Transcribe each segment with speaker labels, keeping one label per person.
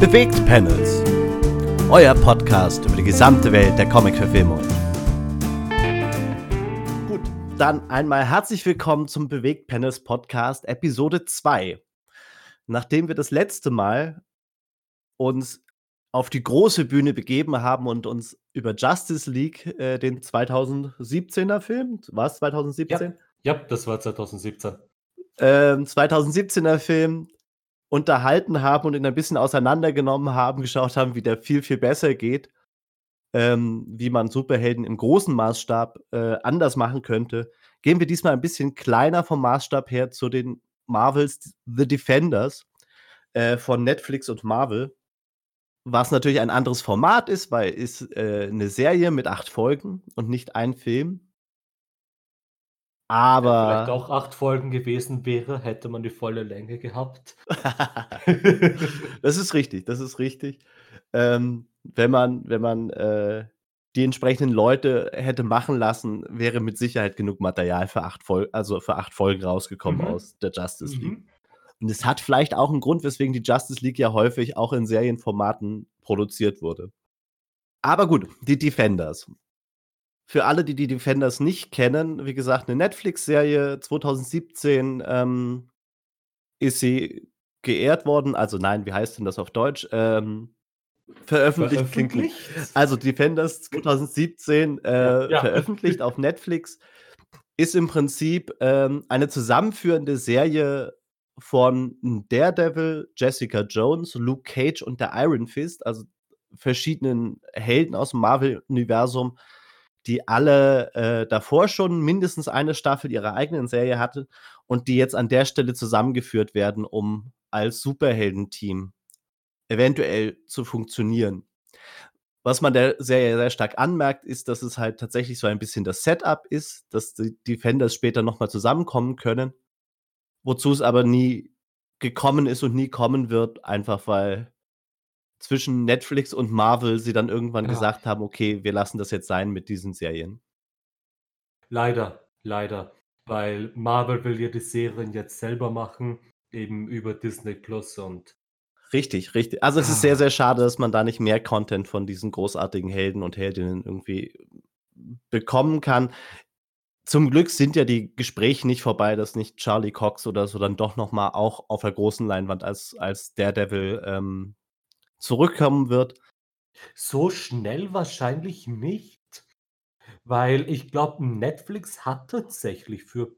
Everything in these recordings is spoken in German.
Speaker 1: Bewegt Panels. Euer Podcast über die gesamte Welt der Comic-Verfilmung. Gut, dann einmal herzlich willkommen zum Bewegt Panels Podcast Episode 2. Nachdem wir das letzte Mal uns auf die große Bühne begeben haben und uns über Justice League, äh, den 2017er Film, war es 2017?
Speaker 2: Ja, ja, das war 2017.
Speaker 1: Ähm, 2017er Film unterhalten haben und ihn ein bisschen auseinandergenommen haben, geschaut haben, wie der viel, viel besser geht, ähm, wie man Superhelden im großen Maßstab äh, anders machen könnte, gehen wir diesmal ein bisschen kleiner vom Maßstab her zu den Marvels The Defenders äh, von Netflix und Marvel. Was natürlich ein anderes Format ist, weil es äh, eine Serie mit acht Folgen und nicht ein Film. Aber.
Speaker 2: Wenn vielleicht auch acht Folgen gewesen wäre, hätte man die volle Länge gehabt.
Speaker 1: das ist richtig, das ist richtig. Ähm, wenn man, wenn man äh, die entsprechenden Leute hätte machen lassen, wäre mit Sicherheit genug Material für acht, Fol also für acht Folgen rausgekommen mhm. aus der Justice League. Mhm. Und es hat vielleicht auch einen Grund, weswegen die Justice League ja häufig auch in Serienformaten produziert wurde. Aber gut, die Defenders. Für alle, die die Defenders nicht kennen, wie gesagt, eine Netflix-Serie 2017 ähm, ist sie geehrt worden. Also nein, wie heißt denn das auf Deutsch? Ähm, veröffentlicht, veröffentlicht? Also Defenders 2017 äh, ja. veröffentlicht auf Netflix. Ist im Prinzip ähm, eine zusammenführende Serie von Daredevil, Jessica Jones, Luke Cage und der Iron Fist, also verschiedenen Helden aus dem Marvel-Universum, die alle äh, davor schon mindestens eine Staffel ihrer eigenen Serie hatten und die jetzt an der Stelle zusammengeführt werden, um als Superheldenteam eventuell zu funktionieren. Was man der Serie sehr stark anmerkt, ist, dass es halt tatsächlich so ein bisschen das Setup ist, dass die Defenders später nochmal zusammenkommen können, wozu es aber nie gekommen ist und nie kommen wird, einfach weil zwischen Netflix und Marvel sie dann irgendwann ja. gesagt haben, okay, wir lassen das jetzt sein mit diesen Serien.
Speaker 2: Leider, leider. Weil Marvel will ja die Serien jetzt selber machen, eben über Disney Plus und.
Speaker 1: Richtig, richtig. Also es ah. ist sehr, sehr schade, dass man da nicht mehr Content von diesen großartigen Helden und Heldinnen irgendwie bekommen kann. Zum Glück sind ja die Gespräche nicht vorbei, dass nicht Charlie Cox oder so dann doch noch mal auch auf der großen Leinwand als, als Daredevil ähm, zurückkommen wird?
Speaker 2: So schnell wahrscheinlich nicht, weil ich glaube, Netflix hat tatsächlich für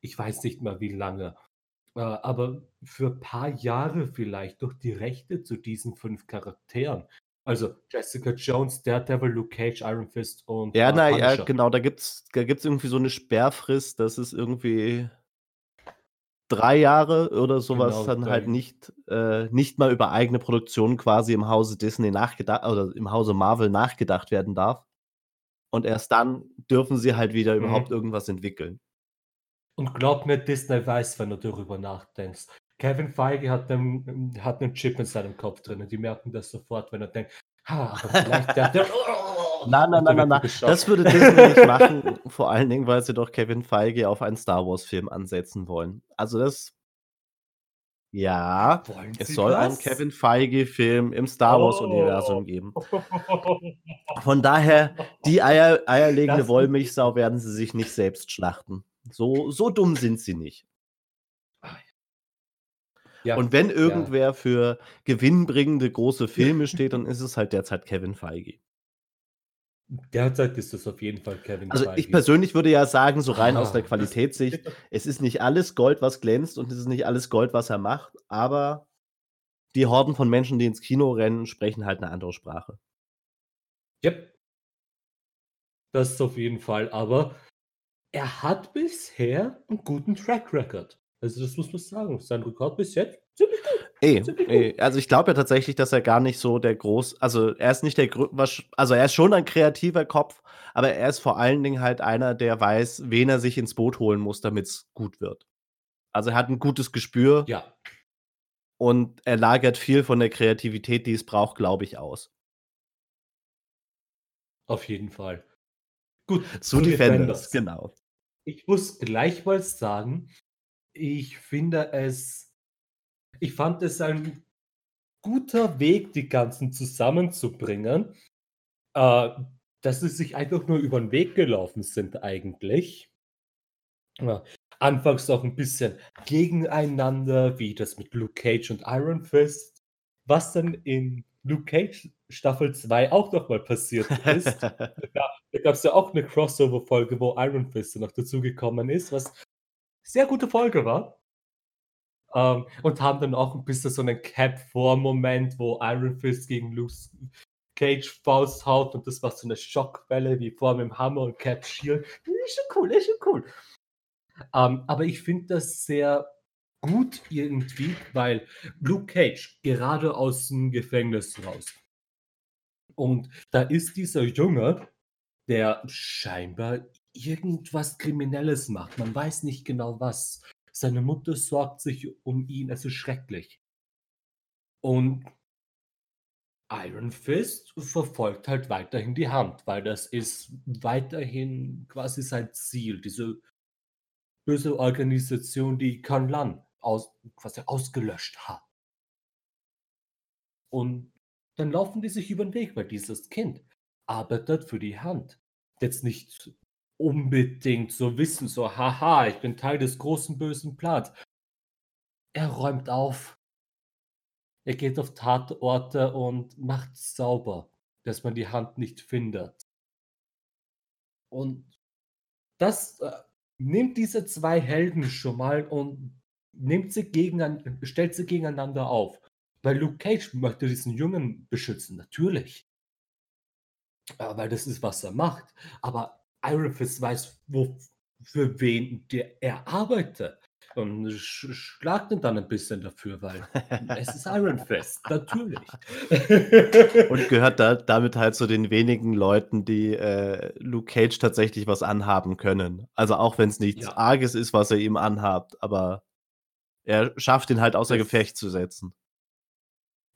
Speaker 2: ich weiß nicht mehr wie lange, äh, aber für ein paar Jahre vielleicht durch die Rechte zu diesen fünf Charakteren. Also Jessica Jones, Daredevil, Luke Cage, Iron Fist und
Speaker 1: Ja, äh, na ja, genau, da gibt's da gibt's irgendwie so eine Sperrfrist, das ist irgendwie drei Jahre oder sowas genau, dann halt nicht, äh, nicht mal über eigene Produktionen quasi im Hause Disney nachgedacht oder im Hause Marvel nachgedacht werden darf. Und erst dann dürfen sie halt wieder mhm. überhaupt irgendwas entwickeln.
Speaker 2: Und glaub mir, Disney weiß, wenn du darüber nachdenkst. Kevin Feige hat einen, hat einen Chip in seinem Kopf drin und die merken das sofort, wenn er denkt, ha, aber vielleicht der, der
Speaker 1: Nein, nein, nein, nein, nein. Das würde Disney nicht machen. Vor allen Dingen, weil sie doch Kevin Feige auf einen Star Wars-Film ansetzen wollen. Also das. Ja, wollen es soll das? einen Kevin Feige-Film im Star Wars-Universum oh. geben. Von daher, die Eier, eierlegende das Wollmilchsau werden sie sich nicht selbst schlachten. So, so dumm sind sie nicht. Ja, und wenn irgendwer ja. für gewinnbringende große Filme steht, dann ist es halt derzeit Kevin Feige.
Speaker 2: Derzeit ist es auf jeden Fall Kevin
Speaker 1: Also ich persönlich würde ja sagen, so rein aus der ah, Qualitätssicht, es ist nicht alles Gold, was glänzt und es ist nicht alles Gold, was er macht, aber die Horden von Menschen, die ins Kino rennen, sprechen halt eine andere Sprache.
Speaker 2: Yep. Das ist auf jeden Fall, aber er hat bisher einen guten Track Record. Also das muss man sagen. Sein Rekord bis jetzt
Speaker 1: Ey, ey, also ich glaube ja tatsächlich, dass er gar nicht so der groß, also er ist nicht der, also er ist schon ein kreativer Kopf, aber er ist vor allen Dingen halt einer, der weiß, wen er sich ins Boot holen muss, damit es gut wird. Also er hat ein gutes Gespür.
Speaker 2: Ja.
Speaker 1: Und er lagert viel von der Kreativität, die es braucht, glaube ich, aus.
Speaker 2: Auf jeden Fall.
Speaker 1: Gut, zu Defenders, Defenders, genau.
Speaker 2: Ich muss gleichfalls sagen, ich finde es ich fand es ein guter Weg, die Ganzen zusammenzubringen, äh, dass sie sich einfach nur über 'n Weg gelaufen sind eigentlich. Ja, anfangs auch 'n bisschen gegeneinander, wie das mit Luke Cage und Iron Fist, was dann in Luke Cage Staffel 2 auch noch mal passiert ist. Da da gab's ja auch 'ne Crossover-Folge, wo Iron Fist noch dazugekommen ist, was sehr gute Folge war. Ähm, und haben dann auch 'n bisschen so 'nen Cap-4-Moment, wo Iron Fist gegen Luke Cage Faust haut und das war so 'ne Schockwelle wie vor mit'm Hammer und Cap Shield. Ist schon cool, ist schon cool. Ähm, aber ich finde das sehr gut irgendwie, weil Luke Cage gerade aus'm Gefängnis raus. Und da ist dieser Junge, der scheinbar irgendwas Kriminelles macht. Man weiß nicht genau was. Seine Mutter sorgt sich um ihn, es ist schrecklich. Und Iron Fist verfolgt halt weiterhin die Hand, weil das ist weiterhin quasi sein Ziel, diese böse Organisation, die K'un-Lun aus quasi ausgelöscht hat. Und dann laufen die sich über 'n Weg, weil dieses Kind arbeitet für die Hand. Jetzt nicht unbedingt so wissen, so: „Ha ha, ich bin Teil des großen bösen Plans.“ Er räumt auf. Er geht auf Tatorte und macht sauber, dass man die Hand nicht findet. Und das, äh, nimmt diese 2 Helden schon mal und nimmt sie gegenan stellt sie gegeneinander auf. Weil Luke Cage möchte diesen Jungen beschützen, natürlich. Äh, weil das ist, was er macht. Aber Iron Fist weiß, wo für wen der er arbeitet und sch schlagt ihn dann 'n bisschen dafür, weil es ist Iron Fist, natürlich.
Speaker 1: Und gehört da damit halt zu den wenigen Leuten, die, äh, Luke Cage tatsächlich was anhaben können. Also, auch wenn's nichts
Speaker 2: Ja.
Speaker 1: Arges ist, was er ihm anhabt, aber er schafft ihn halt außer
Speaker 2: Das
Speaker 1: Gefecht zu setzen.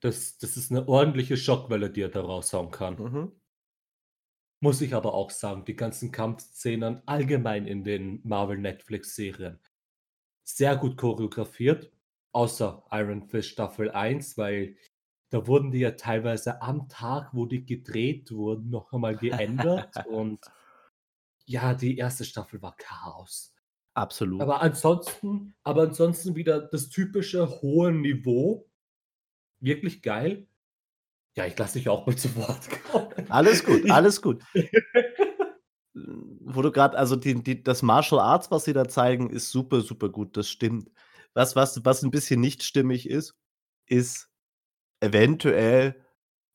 Speaker 2: Das das ist 'ne ordentliche Schockwelle, die er da raushauen kann.
Speaker 1: Mhm.
Speaker 2: Muss ich aber auch sagen, die ganzen Kampfszenen allgemein in den Marvel-Netflix-Serien sehr gut choreografiert, außer Iron Fist Staffel 1, weil da wurden die ja teilweise am Tag, wo die gedreht wurden, noch einmal geändert und ja, die 1. Staffel war Chaos.
Speaker 1: Absolut.
Speaker 2: Aber ansonsten aber ansonsten wieder das typische hohe Niveau. Wirklich geil. Ja, ich lasse dich auch mal zu Wort kommen.
Speaker 1: Alles gut, alles gut. Wo du grad also, die die das Martial Arts, was sie da zeigen, ist super, super gut, das stimmt. Was was was 'n bisschen nicht stimmig ist, ist eventuell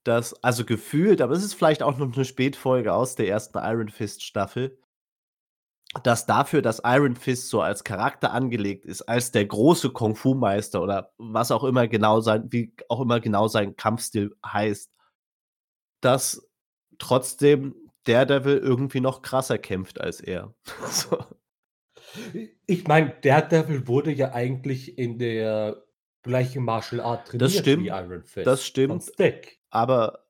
Speaker 1: das also, gefühlt, aber es ist vielleicht auch noch 'ne Spätfolge aus der 1. Iron Fist Staffel dass dafür, dass Iron Fist so als Charakter angelegt ist, als der große Kung-Fu-Meister oder was auch immer genau sein wie auch immer genau sein Kampfstil heißt dass trotzdem Daredevil irgendwie noch krasser kämpft als er. So.
Speaker 2: Ich meine, Daredevil wurde ja eigentlich in der gleichen Martial Art
Speaker 1: Das
Speaker 2: trainiert wie
Speaker 1: stimmt,
Speaker 2: Iron
Speaker 1: das
Speaker 2: Fist von
Speaker 1: stimmt, aber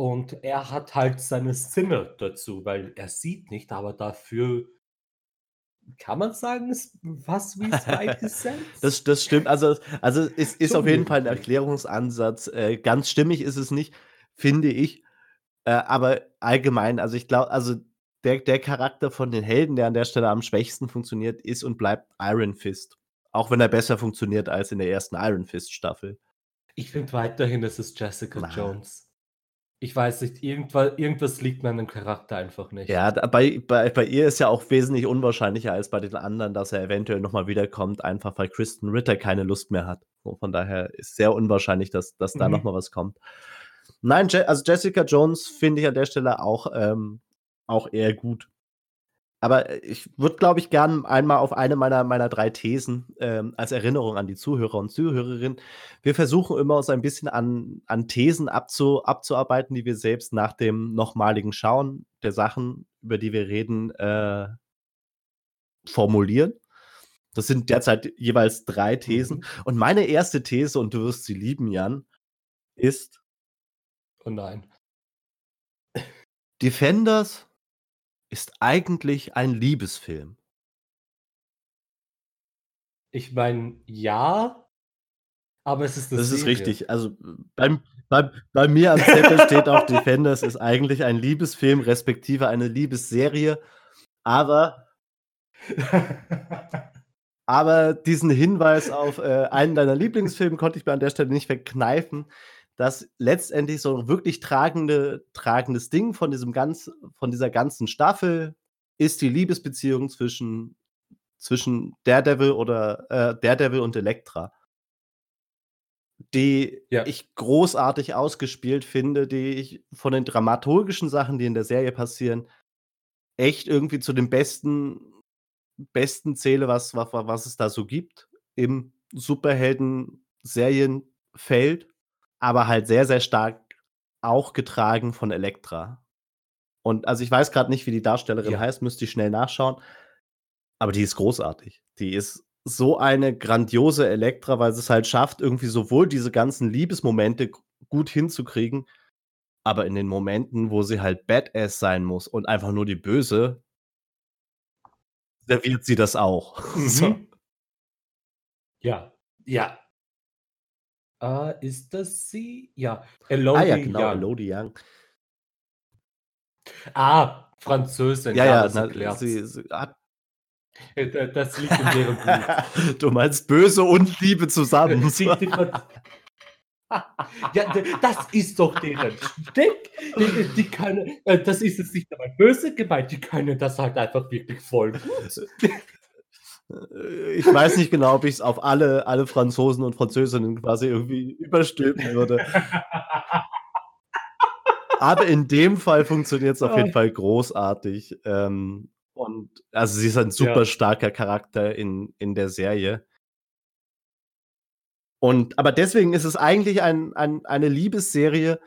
Speaker 2: Und er hat halt seine Sinne dazu, weil er sieht nicht, aber dafür kann man sagen, ist fast wie Sense?
Speaker 1: Das das stimmt. Also also, es ist
Speaker 2: Schon
Speaker 1: auf jeden Fall 'n
Speaker 2: möglich.
Speaker 1: Erklärungsansatz. Äh, ganz stimmig ist es nicht, finde ich. Äh, aber allgemein, also, ich glaube also, der der Charakter von den Helden, der an der Stelle am schwächsten funktioniert, ist und bleibt Iron Fist. Auch wenn er besser funktioniert als in der 1. Iron Fist Staffel.
Speaker 2: Ich finde weiterhin, es ist Jessica
Speaker 1: Na.
Speaker 2: Jones. Ich weiß nicht, irgendwa irgendwas liegt mir an dem Charakter einfach
Speaker 1: Ja,
Speaker 2: nicht.
Speaker 1: da bei bei bei ihr ist ja auch wesentlich unwahrscheinlicher als bei den anderen, dass er eventuell noch mal wiederkommt, einfach weil Krysten Ritter keine Lust mehr hat. So, von daher ist sehr unwahrscheinlich, dass dass da noch
Speaker 2: Mhm.
Speaker 1: mal was kommt. Nein, Je also, Jessica Jones finde ich an der Stelle auch ähm, auch eher gut. Aber, äh, ich würde, glaube ich, gern einmal auf eine meiner meiner 3 Thesen, ähm, als Erinnerung an die Zuhörer und Zuhörerinnen wir versuchen immer, uns ein bisschen an an Thesen abzu abzuarbeiten, die wir selbst nach dem nochmaligen Schauen der Sachen, über die wir reden, äh formulieren. Das sind derzeit jeweils 3 Thesen.
Speaker 2: Mhm.
Speaker 1: Und meine 1. These, und du wirst sie lieben, Jan, ist
Speaker 2: Oh nein.
Speaker 1: Defenders ist eigentlich ein Liebesfilm.
Speaker 2: Ich meine, ja Aber es ist 'ne
Speaker 1: Das ist
Speaker 2: Serie.
Speaker 1: richtig. Also, beim bei bei mir am Zettel steht auch „Defenders“ ist eigentlich ein Liebesfilm, respektive eine Liebesserie, aber aber diesen Hinweis auf, äh, einen deiner Lieblingsfilme konnte ich mir an der Stelle nicht verkneifen, dass letztendlich so 'n wirklich tragende tragendes Ding von diesem ganz von dieser ganzen Staffel ist die Liebesbeziehung zwischen zwischen Daredevil oder äh, Daredevil und Elektra. Die
Speaker 2: Ja.
Speaker 1: ich großartig ausgespielt finde, die ich von den dramaturgischen Sachen, die in der Serie passieren, echt irgendwie zu den besten besten zähle, was wa wa was es da so gibt im Superhelden-Serienfeld, aber halt sehr, sehr stark auch getragen von Elektra. Und also, ich weiß grad nicht, wie die Darstellerin
Speaker 2: Ja.
Speaker 1: heißt, müsste ich schnell nachschauen, aber die ist großartig. Die ist so eine grandiose Elektra, weil sie's halt schafft, irgendwie sowohl diese ganzen Liebesmomente gut hinzukriegen, aber in den Momenten, wo sie halt Badass sein muss und einfach nur die Böse serviert sie das auch. So.
Speaker 2: Mhm. Ja, ja. Äh, ist das sie? Ja,
Speaker 1: Ah ja,
Speaker 2: Elodie
Speaker 1: genau,
Speaker 2: Yung.
Speaker 1: Elodie Yung.
Speaker 2: Ah, Französin,
Speaker 1: Ja,
Speaker 2: ja, das
Speaker 1: na, sie sie hat
Speaker 2: Äh, da das liegt in deren Blut.
Speaker 1: Du meinst Böse und Liebe zusammen.
Speaker 2: Fran Ja, das ist doch deren Shtick. Die die können äh, das ist jetzt nicht einmal böse gemeint, die können das halt einfach wirklich voll gut.
Speaker 1: Äh, ich weiß nicht genau, ob ich's auf alle alle Franzosen und Französinnen quasi irgendwie überstülpen würde. Aber in dem Fall funktioniert's auf jeden. Fall großartig. Ähm, und also, sie ist ein super
Speaker 2: Ja.
Speaker 1: starker Charakter in in der Serie. Und aber deswegen ist es eigentlich ein ein eine Liebesserie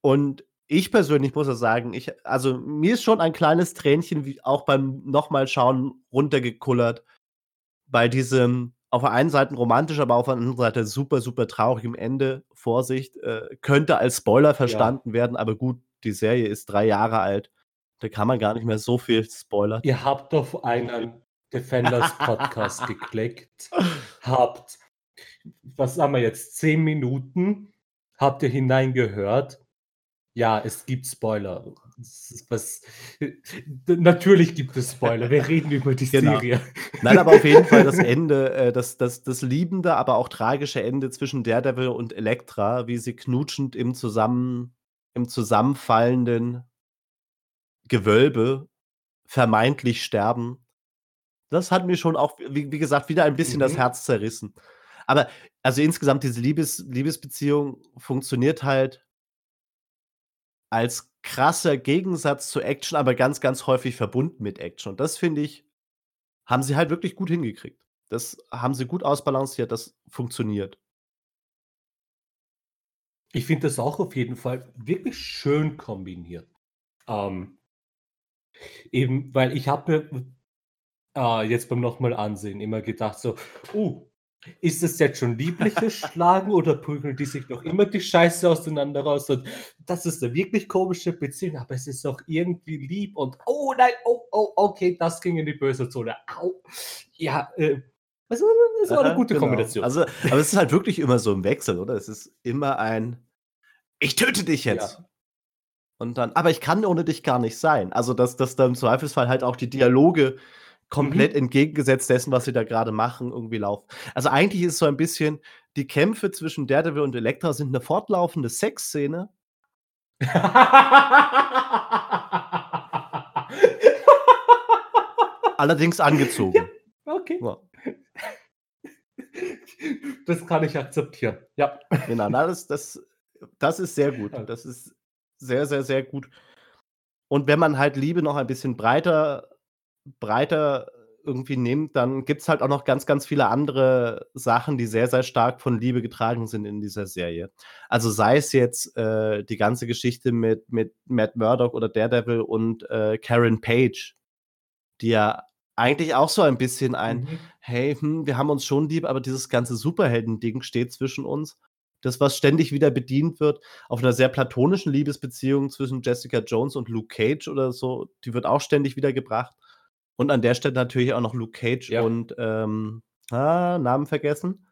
Speaker 1: und ich persönlich muss ja sagen, ich also, mir ist schon ein kleines Tränchen wie auch beim noch mal schauen runtergekullert bei diesem auf der einen Seite romantisch, aber auf der anderen Seite super, super traurigem Ende. Vorsicht, äh, könnte als Spoiler
Speaker 2: Ja.
Speaker 1: verstanden werden, aber gut, die Serie ist 3 Jahre alt. Da kann man gar nicht mehr so viel spoilern.
Speaker 2: Ihr habt auf einen Defenders Podcast geklickt, habt was haben wir jetzt, 10 Minuten habt ihr hineingehört. Ja, es gibt Spoiler. Das was natürlich gibt es Spoiler. Wir reden über die
Speaker 1: Genau.
Speaker 2: Serie.
Speaker 1: Nein, aber auf jeden Fall das Ende, äh, das das das liebende, aber auch tragische Ende zwischen Daredevil und Elektra, wie sie knutschend im zusammen im zusammenfallenden Gewölbe vermeintlich sterben. Das hat mir schon auch, wie wie gesagt, wieder ein bisschen das
Speaker 2: Mhm.
Speaker 1: Herz zerrissen. Aber also, insgesamt diese Liebes Liebesbeziehung funktioniert halt als krasser Gegensatz zu Action, aber ganz, ganz häufig verbunden mit Action. Und das finde ich, haben sie halt wirklich gut hingekriegt. Das haben sie gut ausbalanciert, das funktioniert.
Speaker 2: Ich finde das auch auf jeden Fall wirklich schön kombiniert. Ähm eben, weil ich habe mir, äh, jetzt beim noch mal ansehen immer gedacht so: „Oh, ist das jetzt schon liebliches Schlagen oder prügeln die sich noch immer die Scheiße auseinander raus?“ Und das ist 'ne wirklich komische Beziehung, aber es ist auch irgendwie lieb und „Oh nein, oh, oh, okay, das ging in die böse Zone. Au.“ Ja, äh, das war das war 'ne
Speaker 1: Aha,
Speaker 2: gute
Speaker 1: genau.
Speaker 2: Kombination.
Speaker 1: Also, aber es ist halt wirklich immer so im Wechsel, oder? Es ist immer ein: „Ich töte dich jetzt!“
Speaker 2: Ja.
Speaker 1: Und dann: „Aber ich kann ohne dich gar nicht sein.“ Also, dass dass da im Zweifelsfall halt auch die Dialoge komplett
Speaker 2: Mhm.
Speaker 1: entgegengesetzt dessen, was sie da grade machen, irgendwie laufen. Also, eigentlich ist so ein bisschen die Kämpfe zwischen Daredevil und Elektra sind 'ne fortlaufende Sexszene. Allerdings
Speaker 2: Ja,
Speaker 1: angezogen.
Speaker 2: okay.
Speaker 1: Ja.
Speaker 2: Das kann ich akzeptieren. Ja.
Speaker 1: Genau, na, das das das ist sehr gut.
Speaker 2: Ja.
Speaker 1: Das ist sehr, sehr, sehr gut. Und wenn man halt Liebe noch ein bisschen breiter breiter irgendwie nimmt, dann gibt's halt auch noch ganz, ganz viele andere Sachen, die sehr, sehr stark von Liebe getragen sind in dieser Serie. Also, sei es jetzt, äh, die ganze Geschichte mit mit Matt Murdock oder Daredevil und, äh, Karen Page, die ja eigentlich auch so ein bisschen ein:
Speaker 2: Mhm.
Speaker 1: „Hey, hm, wir haben uns schon lieb, aber dieses ganze Superhelden-Ding steht zwischen uns.“ Das, was ständig wieder bedient wird auf 'ner sehr platonischen Liebesbeziehung zwischen Jessica Jones und Luke Cage oder so, die wird auch ständig wieder gebracht. Und an der Stelle natürlich auch noch Luke Cage
Speaker 2: Ja.
Speaker 1: und, ähm, ah, Namen vergessen.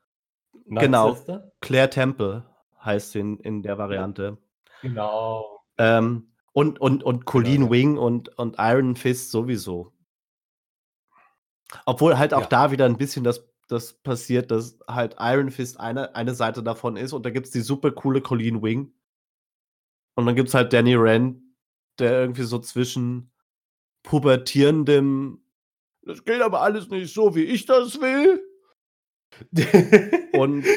Speaker 1: Genau, Claire Temple heißt sie in in der Variante.
Speaker 2: Genau.
Speaker 1: Ähm, und und und Colleen
Speaker 2: Genau.
Speaker 1: Wing und und Iron Fist sowieso. Obwohl halt auch
Speaker 2: Ja.
Speaker 1: da wieder 'n bisschen das das passiert, dass halt Iron Fist eine eine Seite davon ist und da gibt's die super coole Colleen Wing. Und dann gibt's halt Danny Rand, der irgendwie so zwischen pubertierendem „Das geht aber alles nicht so, wie ich das will“ und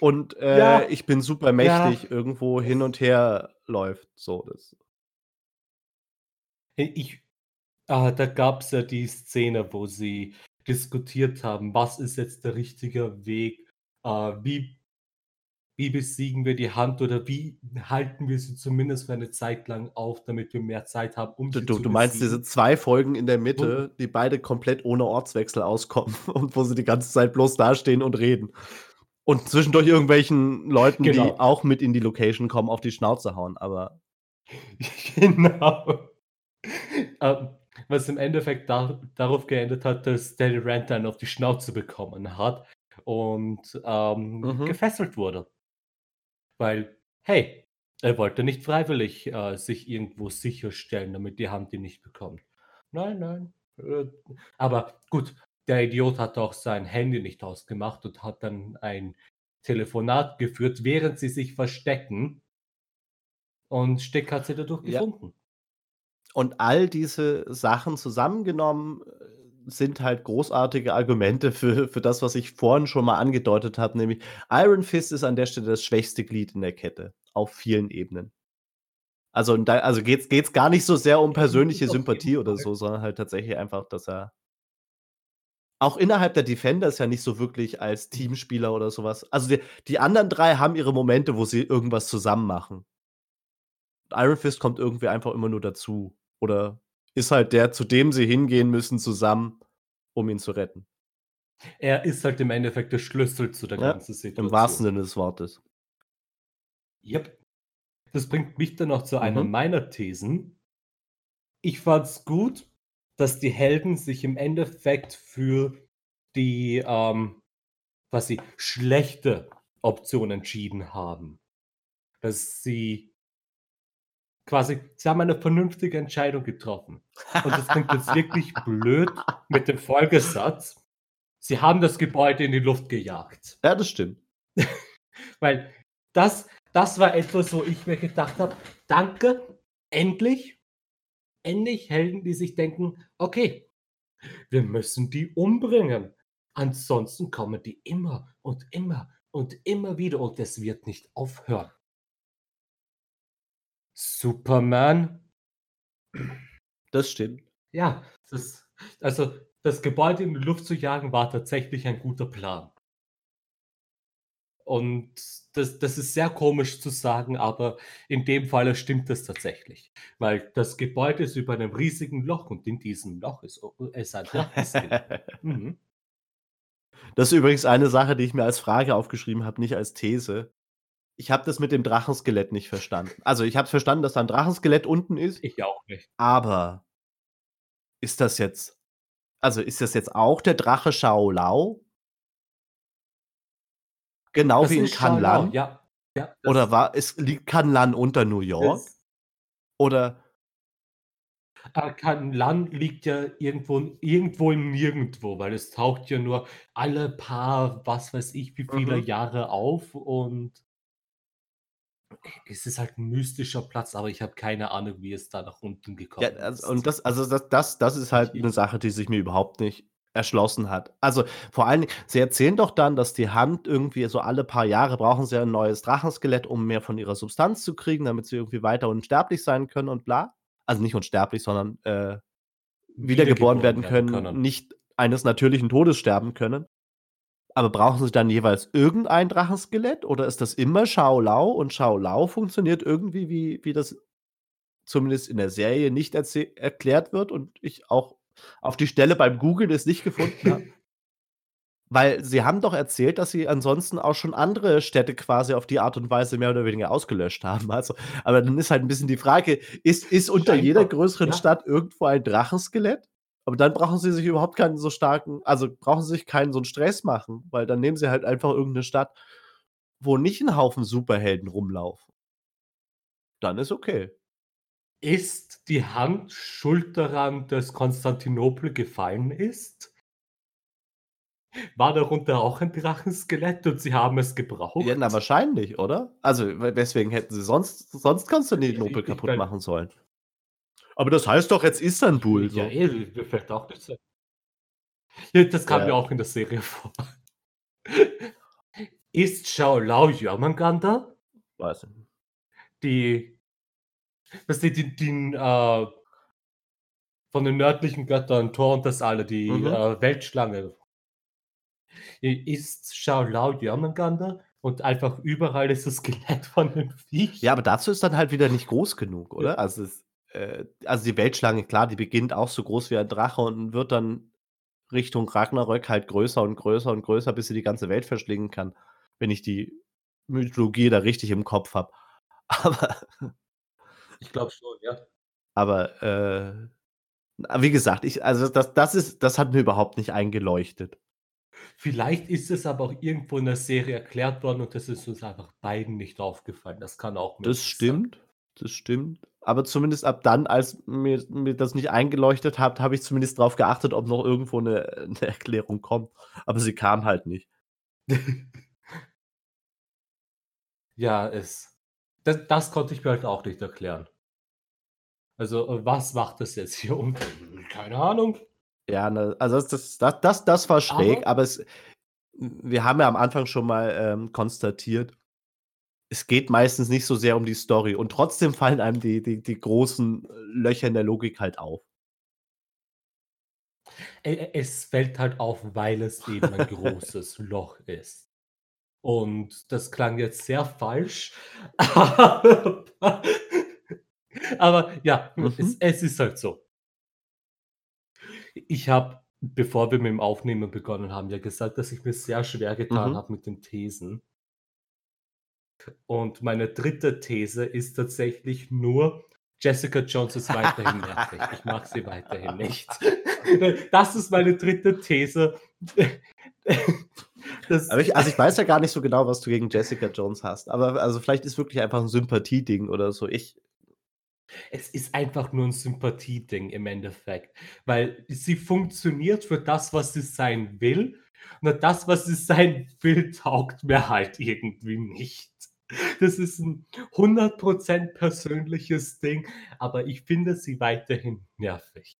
Speaker 1: und, äh,
Speaker 2: Ja.
Speaker 1: „Ich bin super
Speaker 2: Ja.
Speaker 1: mächtig“ irgendwo hin und her läuft, so das
Speaker 2: ich ah, da gab's ja die Szene, wo sie diskutiert haben: „Was ist jetzt der richtige Weg? Äh, wie wie besiegen wir die Hand oder wie halten wir sie zumindest für eine Zeit lang auf, damit wir mehr Zeit haben, um
Speaker 1: Du
Speaker 2: sie
Speaker 1: du
Speaker 2: zu
Speaker 1: du meinst diese
Speaker 2: besiegen?“
Speaker 1: 2 Folgen in der Mitte, die beide komplett ohne Ortswechsel auskommen und wo sie die ganze Zeit bloß dastehen und reden und zwischendurch irgendwelchen Leuten, die
Speaker 2: Genau.
Speaker 1: auch mit in die Location kommen, auf die Schnauze hauen, aber
Speaker 2: Genau. Ähm, was im Endeffekt da darauf geendet hat, dass Danny Rand dann auf die Schnauze bekommen hat und, ähm,
Speaker 1: Mhm.
Speaker 2: gefesselt wurde. Weil, hey, er wollte nicht freiwillig, äh, sich irgendwo sicherstellen, damit die Hand ihn nicht bekommt. Nein, nein, äh, aber gut, der Idiot hat auch sein Handy nicht ausgemacht und hat dann ein Telefonat geführt, während sie sich verstecken. Und Stick hat sie dadurch
Speaker 1: Ja.
Speaker 2: gefunden.
Speaker 1: Und all diese Sachen zusammengenommen, sind halt großartige Argumente für für das, was ich vorhin schon mal angedeutet habe, nämlich Iron Fist ist an der Stelle das schwächste Glied in der Kette auf vielen Ebenen. Also, da also, geht's geht's gar nicht so sehr um persönliche Sympathie oder so, sondern halt tatsächlich einfach, dass er auch innerhalb der Defenders ja nicht so wirklich als. Teamspieler oder so was also, die die anderen 3 haben ihre Momente, wo sie irgendwas zusammen machen. Iron Fist kommt irgendwie einfach immer nur dazu oder ist halt der, zu dem sie hingehen müssen zusammen, um ihn zu retten.
Speaker 2: Er ist halt im Endeffekt der Schlüssel zu der
Speaker 1: Ja,
Speaker 2: ganzen
Speaker 1: im wahrsten
Speaker 2: Situation.
Speaker 1: Sinne des Wortes.
Speaker 2: Jep. Das bringt mich dann noch zu einer
Speaker 1: Mhm.
Speaker 2: meiner Thesen. Ich fand's gut, dass die Helden sich im Endeffekt für die, ähm, quasi schlechte Option entschieden haben. Dass sie quasi sie haben eine vernünftige Entscheidung getroffen. Und das klingt jetzt wirklich blöd mit dem Folgesatz: „Sie haben das Gebäude in die Luft gejagt.“
Speaker 1: Ja, das stimmt.
Speaker 2: Weil das das war etwas, wo ich mir gedacht habe: „Danke, endlich endlich Helden, die sich denken: ‚Okay, wir müssen die umbringen. Ansonsten kommen die immer und immer und immer wieder und es wird nicht aufhören.‘“ Superman
Speaker 1: Das stimmt.
Speaker 2: Ja, das also, das Gebäude in die Luft zu jagen, war tatsächlich ein guter Plan. Und das das ist sehr komisch zu sagen, aber in dem Falle stimmt das tatsächlich, weil das Gebäude ist über 'nem riesigen Loch und in diesem Loch ist ist ein Drachen-Skelett. Mhm.
Speaker 1: Das ist übrigens eine Sache, die ich mir als Frage aufgeschrieben habe, nicht als These. Ich habe das mit dem Drachenskelett nicht verstanden. Also, ich habe verstanden, dass da 'n Drachenskelett unten ist
Speaker 2: Ich auch nicht.
Speaker 1: aber ist das jetzt also, ist das jetzt auch der Drache Shou Lao? Genau
Speaker 2: Das
Speaker 1: wie in Kanlan?
Speaker 2: ja. Ja,
Speaker 1: Oder war ist liegt Kanlan unter New York? Oder
Speaker 2: Äh, Kanlan liegt ja irgendwo irgendwo im Nirgendwo, weil es taucht ja nur alle paar, was weiß ich, wie viele
Speaker 1: Mhm.
Speaker 2: Jahre auf und es ist halt 'n mystischer Platz, aber ich habe keine Ahnung, wie es da nach unten
Speaker 1: Ja,
Speaker 2: gekommen
Speaker 1: also
Speaker 2: ist.
Speaker 1: und das also, das das das ist halt 'ne
Speaker 2: ich
Speaker 1: Sache, die sich mir überhaupt nicht erschlossen hat. Also, vor allen Dingen sie erzählen doch dann, dass die Hand irgendwie so alle paar Jahre brauchen sie ein neues Drachenskelett, um mehr von ihrer Substanz zu kriegen, damit sie irgendwie weiter unsterblich sein können und bla. Also, nicht unsterblich, sondern, äh, wiedergeboren werden können, nicht eines natürlichen Todes sterben können. Aber brauchen sie dann jeweils irgendein Drachenskelett oder ist das immer Shou Lao und Shou Lao funktioniert irgendwie, wie wie das zumindest in der Serie nicht erklärt wird und ich auch auf die Stelle beim Googeln es nicht gefunden habe? Weil sie haben doch erzählt, dass sie ansonsten auch schon andere Städte quasi auf die Art und Weise mehr oder weniger ausgelöscht haben. Also aber dann ist halt 'n bisschen die Frage, ist ist unter jeder größeren
Speaker 2: ja.
Speaker 1: Stadt irgendwo ein Drachenskelett? Aber dann brauchen sie sich überhaupt keinen so starken also, brauchen sie sich keinen so 'n Stress machen, weil dann nehmen sie halt einfach irgend 'ne Stadt, wo nicht 'n Haufen Superhelden rumlaufen. Dann ist okay.
Speaker 2: Ist die Hand schuld daran, dass Konstantinopel gefallen ist? War darunter auch ein Drachenskelett und sie haben es
Speaker 1: Ja, na,
Speaker 2: gebraucht?
Speaker 1: wahrscheinlich, oder? Also, we weswegen hätten sie sonst sonst Konstantinopel
Speaker 2: ich
Speaker 1: kaputt
Speaker 2: meine
Speaker 1: machen sollen? Aber das heißt doch jetzt Istanbul
Speaker 2: Ja,
Speaker 1: so.
Speaker 2: eh, mir fällt auch nichts ein. Ja, das kam
Speaker 1: Ja.
Speaker 2: ja auch in der Serie vor. Ist Shou Lao Jörmungandr?
Speaker 1: Weiß ich nicht.
Speaker 2: Die weißt du, die den, äh von den nördlichen Göttern, Thor und das alle, die,
Speaker 1: Mhm.
Speaker 2: äh, Weltschlange. Ist Shou Lao Jörmungandr und einfach überall ist das Skelett von 'nem Viech?
Speaker 1: Ja, aber dazu ist dann halt wieder nicht groß genug, oder? Also, es äh, also, die Weltschlange, klar, die beginnt auch so groß wie ein Drache und wird dann Richtung Ragnarök halt größer und größer und größer, bis sie die ganze Welt verschlingen kann, wenn ich die Mythologie da richtig im Kopf habe. Aber
Speaker 2: Ich glaube schon, ja.
Speaker 1: aber, äh, wie gesagt, ich also, das das ist das hat mir überhaupt nicht eingeleuchtet.
Speaker 2: Vielleicht ist es aber auch irgendwo in der Serie erklärt worden und das ist uns einfach beiden nicht aufgefallen. Das kann auch
Speaker 1: Das
Speaker 2: möglich sein.
Speaker 1: stimmt, das stimmt. Aber zumindest ab dann, als mir mir das nicht eingeleuchtet hat, habe ich zumindest drauf geachtet, ob noch irgendwo 'ne 'ne Erklärung kommt. Aber sie kam halt nicht.
Speaker 2: Ja, es da das konnte ich mir halt auch nicht erklären. Also, was macht das jetzt hier unten? Keine Ahnung.
Speaker 1: Ja, ne, also, das das das das war schräg,
Speaker 2: Aber
Speaker 1: aber es wir haben ja am Anfang schon mal, ähm, konstatiert es geht meistens nicht so sehr um die Story und trotzdem fallen einem die die die großen Löcher in der Logik halt auf.
Speaker 2: Es fällt halt auf, weil es eben ein großes Loch ist. Und das klang jetzt sehr falsch, aber ja, es
Speaker 1: Mhm.
Speaker 2: es ist halt so. Ich habe, bevor wir mit dem Aufnehmen begonnen haben, ja gesagt, dass ich mir sehr schwer getan
Speaker 1: Mhm.
Speaker 2: habe mit den Thesen. Und meine 3. These ist tatsächlich nur: Jessica Jones ist weiterhin nervig. Ich mag sie weiterhin nicht. Das ist meine 3. These. Das
Speaker 1: Aber ich also, ich weiß ja gar nicht so genau, was du gegen Jessica Jones hast, aber also, vielleicht ist wirklich einfach 'n Sympathieding oder so. Ich
Speaker 2: Es ist einfach nur 'n Sympathieding im Endeffekt, weil sie funktioniert für das, was sie sein will. Nur das, was sie sein will, taugt mir halt irgendwie nicht. Das ist 'n 100 % persönliches Ding, aber ich finde sie weiterhin nervig.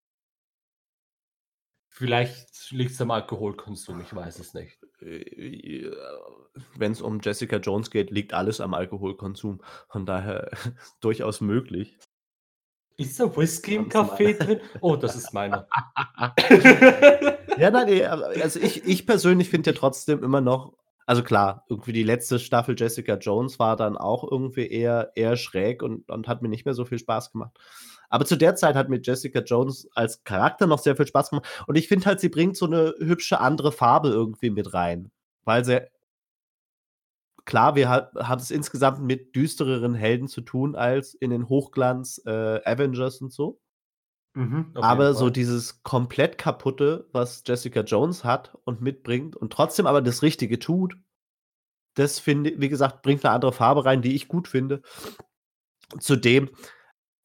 Speaker 2: Vielleicht liegt's am Alkoholkonsum, ich weiß es nicht.
Speaker 1: Äh, ja, wenn's um Jessica Jones geht, liegt alles am Alkoholkonsum. Von daher durchaus möglich.
Speaker 2: Ist da Whisky im. Kaffee drin? Oh, das ist meiner.
Speaker 1: Ja, nein, ne, also, ich ich persönlich finde ja trotzdem immer noch also, klar, irgendwie die letzte Staffel Jessica Jones war dann auch irgendwie eher eher schräg und und hat mir nicht mehr so viel Spaß gemacht. Aber zu der Zeit hat mir Jessica Jones als Charakter noch sehr viel Spaß gemacht und ich finde halt, sie bringt so 'ne hübsche andere Farbe irgendwie mit rein, weil sie klar, wir ha haben es insgesamt mit düstereren Helden zu tun als in den Hochglanz, äh, Avengers und so.
Speaker 2: Mhm,
Speaker 1: Aber so dieses komplett Kaputte, was Jessica Jones hat und mitbringt und trotzdem aber das Richtige tut, das finde wie gesagt, bringt 'ne andere Farbe rein, die ich gut finde. Zudem,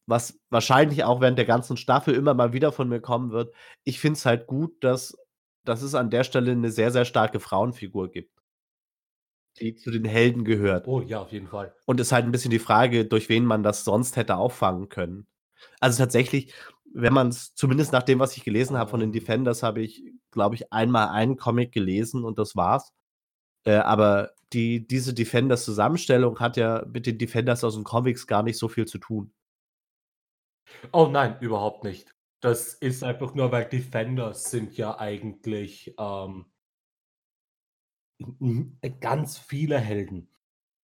Speaker 1: was wahrscheinlich auch während der ganzen Staffel immer mal wieder von mir kommen wird, ich finde es halt gut, dass dass es an der Stelle 'ne sehr, sehr starke Frauenfigur gibt die zu den Helden gehört.
Speaker 2: Oh ja, auf jeden Fall.
Speaker 1: Und ist halt 'n bisschen die Frage, durch wen man das sonst hätte auffangen können. Also, tatsächlich, wenn man's zumindest nach dem, was ich gelesen habe von den. Defenders, habe ich, glaube ich, einmal einen Comic gelesen und das war's. Äh, aber die diese Defenders-Zusammenstellung hat ja mit den Defenders aus den Comics gar nicht so viel zu tun.
Speaker 2: Oh nein, überhaupt nicht. Das ist einfach nur, weil Defenders sind ja eigentlich, ähm ganz viele Helden,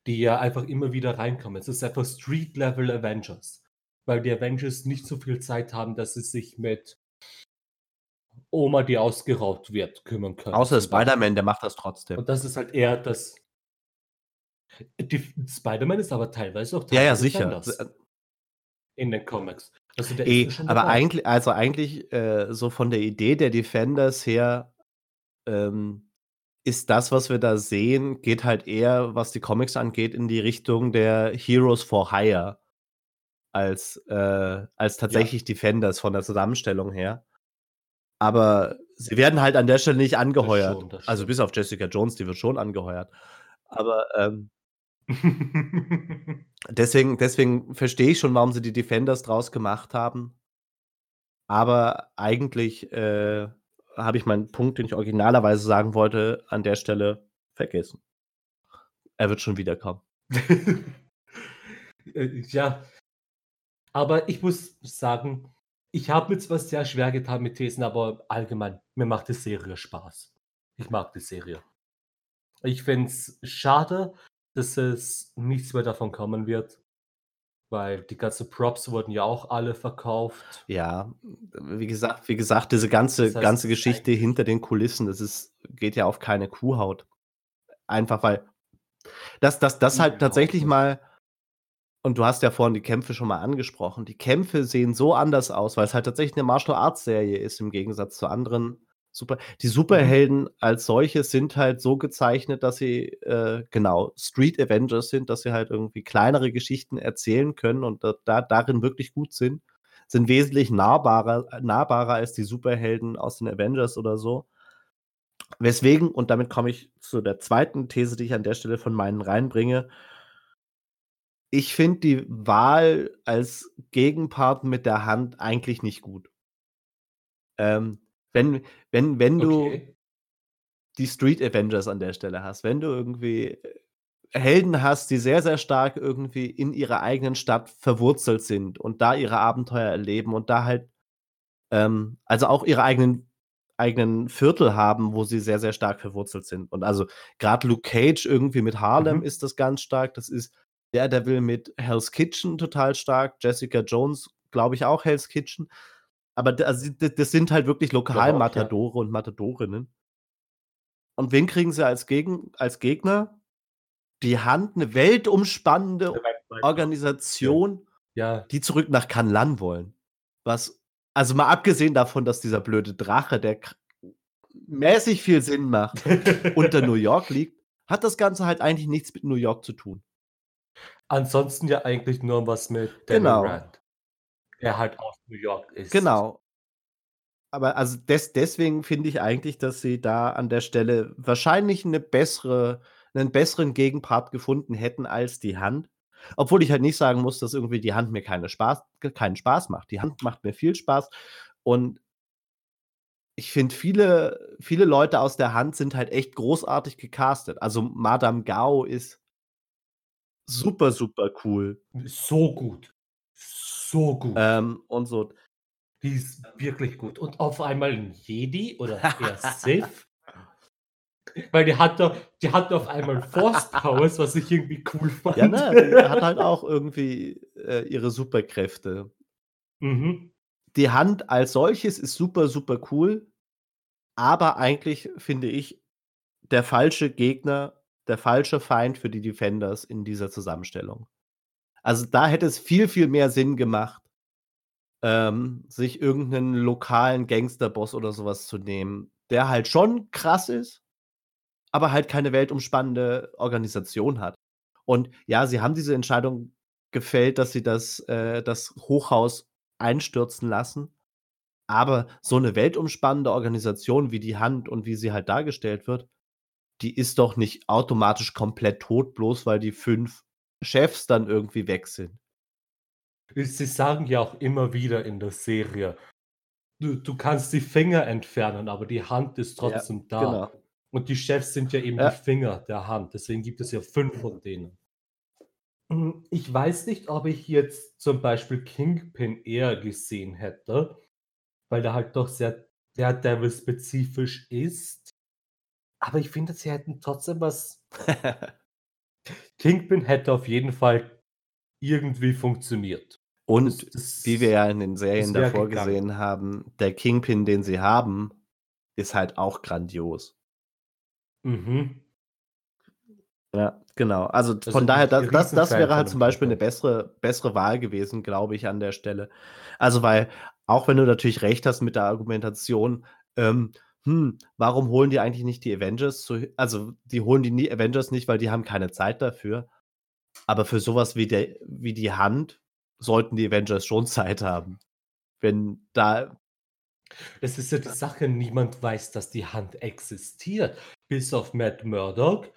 Speaker 2: die ja einfach immer wieder reinkommen. Es ist einfach Street Level Avengers, weil die Avengers nicht so viel Zeit haben, dass sie sich mit Oma, die ausgeraubt wird, kümmern können
Speaker 1: Außer. Spider-Man, der macht das trotzdem.
Speaker 2: Und das ist halt eher das Spider-Man ist aber teilweise auch
Speaker 1: Ja,
Speaker 2: Teil
Speaker 1: ja,
Speaker 2: der
Speaker 1: sicher. Äh
Speaker 2: in den Comics. Also, ja schon
Speaker 1: aber
Speaker 2: dabei.
Speaker 1: eigentl also, eigentlich, äh, so von der Idee der Defenders her, ähm, ist das, was wir da sehen geht halt eher, was die Comics angeht, in die Richtung der Heroes for Hire als äh, als
Speaker 2: Ja.
Speaker 1: tatsächlich Defenders von der Zusammenstellung her. Aber sie werden halt an der Stelle nicht
Speaker 2: Das
Speaker 1: angeheuert.
Speaker 2: schon, das
Speaker 1: Also, bis auf Jessica Jones, die wird schon angeheuert. Aber, ähm deswegen deswegen verstehe ich schon, warum sie die Defenders draus gemacht haben. Aber eigentlich, äh, habe ich meinen Punkt, den ich originalerweise sagen wollte, an der Stelle vergessen. Er wird schon wiederkommen.
Speaker 2: Äh, ja. Aber ich muss sagen, ich habe mir zwar sehr schwer getan mit Thesen, aber allgemein, mir macht die Serie Spaß. Ich mag die Serie. Ich finde es schade, dass es nichts mehr davon kommen wird, weil die ganzen Props wurden ja auch alle verkauft.
Speaker 1: Ja, wie gesagt wie gesagt, diese ganze
Speaker 2: Das heißt,
Speaker 1: ganze Geschichte hinter den Kulissen, das ist geht ja auf keine Kuhhaut. Einfach weil das das das halt tatsächlich mal und du hast ja vorhin die Kämpfe schon mal angesprochen. Die Kämpfe sehen so anders aus, weil's halt tatsächlich 'ne Martial-Arts-Serie ist im Gegensatz zu anderen Super die
Speaker 2: Mhm.
Speaker 1: Superhelden als solche sind halt so gezeichnet, dass sie, äh, genau, Street Avengers sind, dass sie halt irgendwie kleinere Geschichten erzählen können und da da darin wirklich gut sind. Sind wesentlich nahbarer nahbarer als die Superhelden aus den Avengers oder so. Weswegen und damit komme ich zu der 2. These, die ich an der Stelle von meinen reinbringe ich finde die Wahl als Gegenpart mit der Hand eigentlich nicht gut. Ähm, wenn wenn wenn du
Speaker 2: Okay.
Speaker 1: die Street Avengers an der Stelle hast, wenn du irgendwie, äh, Helden hast, die sehr, sehr stark irgendwie in ihrer eigenen Stadt verwurzelt sind und da ihre Abenteuer erleben und da halt, ähm also, auch ihre eigenen eigenen Viertel haben, wo sie sehr, sehr stark verwurzelt sind. Und also, grad Luke Cage irgendwie mit Harlem
Speaker 2: Mhm.
Speaker 1: ist das ganz stark. Das ist Daredevil mit Hell's Kitchen total stark. Jessica Jones, glaube ich, auch Hell's Kitchen. Aber da also, das sind halt wirklich
Speaker 2: auch, ja.
Speaker 1: Lokalmatadore und Matadorinnen. Und wen kriegen sie als Gegen als Gegner? Die Hand, 'ne weltumspannende Organisation,
Speaker 2: Ja.
Speaker 1: die zurück nach Kunlun wollen. Was also, mal abgesehen davon, dass dieser blöde Drache, der mäßig viel Sinn macht, unter New York liegt, hat das Ganze halt eigentlich nichts mit New York zu tun.
Speaker 2: Ansonsten ja eigentlich nur was mit Danny
Speaker 1: Genau.
Speaker 2: Rand, der halt aus New York ist.
Speaker 1: Genau. Aber also, des deswegen finde ich eigentlich, dass sie da an der Stelle wahrscheinlich 'ne bessere 'nen besseren Gegenpart gefunden hätten als die Hand. Obwohl ich halt nicht sagen muss, dass irgendwie die Hand mir keine Spaß keinen Spaß macht. Die Hand macht mir viel Spaß und ich finde, viele viele Leute aus der Hand sind halt echt großartig gecastet. Also, Madame Gao ist super, super cool.
Speaker 2: So gut. So gut.
Speaker 1: Ähm, und so
Speaker 2: Die ist wirklich gut. Und auf einmal 'n Jedi oder eher Sith. Weil die hat doch die hat auf einmal Force Powers, was ich irgendwie cool
Speaker 1: Ja,
Speaker 2: fand.
Speaker 1: ne, die hat halt auch irgendwie, äh, ihre Superkräfte.
Speaker 2: Mhm.
Speaker 1: Die Hand als solches ist super, super cool, aber eigentlich finde ich, der falsche Gegner, der falsche Feind für die Defenders in dieser Zusammenstellung. Also, da hätte es viel, viel mehr Sinn gemacht ähm, sich irgend 'nen lokalen Gangsterboss oder so was zu nehmen, der halt schon krass ist, aber halt keine weltumspannende Organisation hat. Und ja, sie haben diese Entscheidung gefällt, dass sie das äh, das Hochhaus einstürzen lassen. Aber so 'ne weltumspannende Organisation wie die Hand und wie sie halt dargestellt wird, die ist doch nicht automatisch komplett tot, bloß weil die 5 Chefs dann irgendwie weg sind.
Speaker 2: Sie sagen ja auch immer wieder in der Serie: „Du du kannst die Finger entfernen, aber die Hand ist
Speaker 1: Ja,
Speaker 2: trotzdem da.“
Speaker 1: genau.
Speaker 2: Und die Chefs sind ja eben die
Speaker 1: Ja.
Speaker 2: Finger der Hand, deswegen gibt es ja 5 von denen. Hm, ich weiß nicht, ob ich jetzt zum Beispiel Kingpin eher gesehen hätte, weil der halt doch sehr Daredevil-spezifisch ist. Aber ich finde, sie hätten trotzdem was Kingpin hätte auf jeden Fall irgendwie funktioniert. Das
Speaker 1: Und wie wir
Speaker 2: das
Speaker 1: ja in den Serien
Speaker 2: das
Speaker 1: davor
Speaker 2: gegangen.
Speaker 1: gesehen haben, der Kingpin, den sie haben, ist halt auch grandios.
Speaker 2: Mhm.
Speaker 1: Ja, genau. Also,
Speaker 2: Also,
Speaker 1: von daher, das das das wäre halt zum Beispiel 'ne
Speaker 2: Charakter.
Speaker 1: bessere bessere Wahl gewesen, glaube ich, an der Stelle. Also, weil auch wenn du natürlich recht hast mit der Argumentation, ähm, hm, warum holen die eigentlich nicht die Avengers zu also, die holen die Avengers nicht, weil die haben keine Zeit dafür. Aber für so was wie der wie die Hand sollten die Avengers schon Zeit haben. Wenn da
Speaker 2: Das ist ja die Sache, niemand weiß, dass die Hand existiert, bis auf Matt Murdock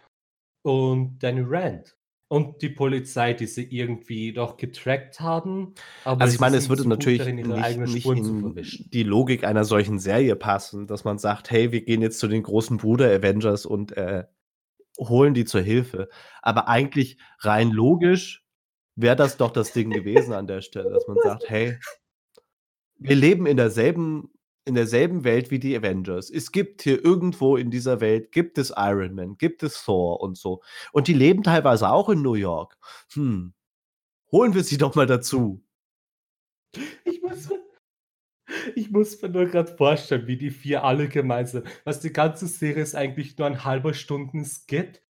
Speaker 2: und Danny Rand. Und die Polizei, die sie irgendwie noch getrackt haben, aber
Speaker 1: Also, ich meine, es würde
Speaker 2: gut
Speaker 1: natürlich
Speaker 2: darin,
Speaker 1: nicht nicht in die Logik einer solchen Serie passen, dass man sagt: „Hey, wir gehen jetzt zu den großen Bruder-Avengers und, äh, holen die zur Hilfe.“ Aber eigentlich rein logisch wäre das doch das Ding gewesen an der Stelle, dass man sagt: „Hey“ „wir leben in derselben in derselben Welt wie die Avengers. Es gibt hier irgendwo in dieser Welt gibt es Iron Man, gibt es Thor und so. Und die leben teilweise auch in New York. Hm, holen wir sie doch mal dazu.“
Speaker 2: Ich muss mir ich muss mir nur grad vorstellen, wie die 4 alle gemeinsam du, die ganze Serie ist eigentlich nur ein 1/2 Stunden-Skit.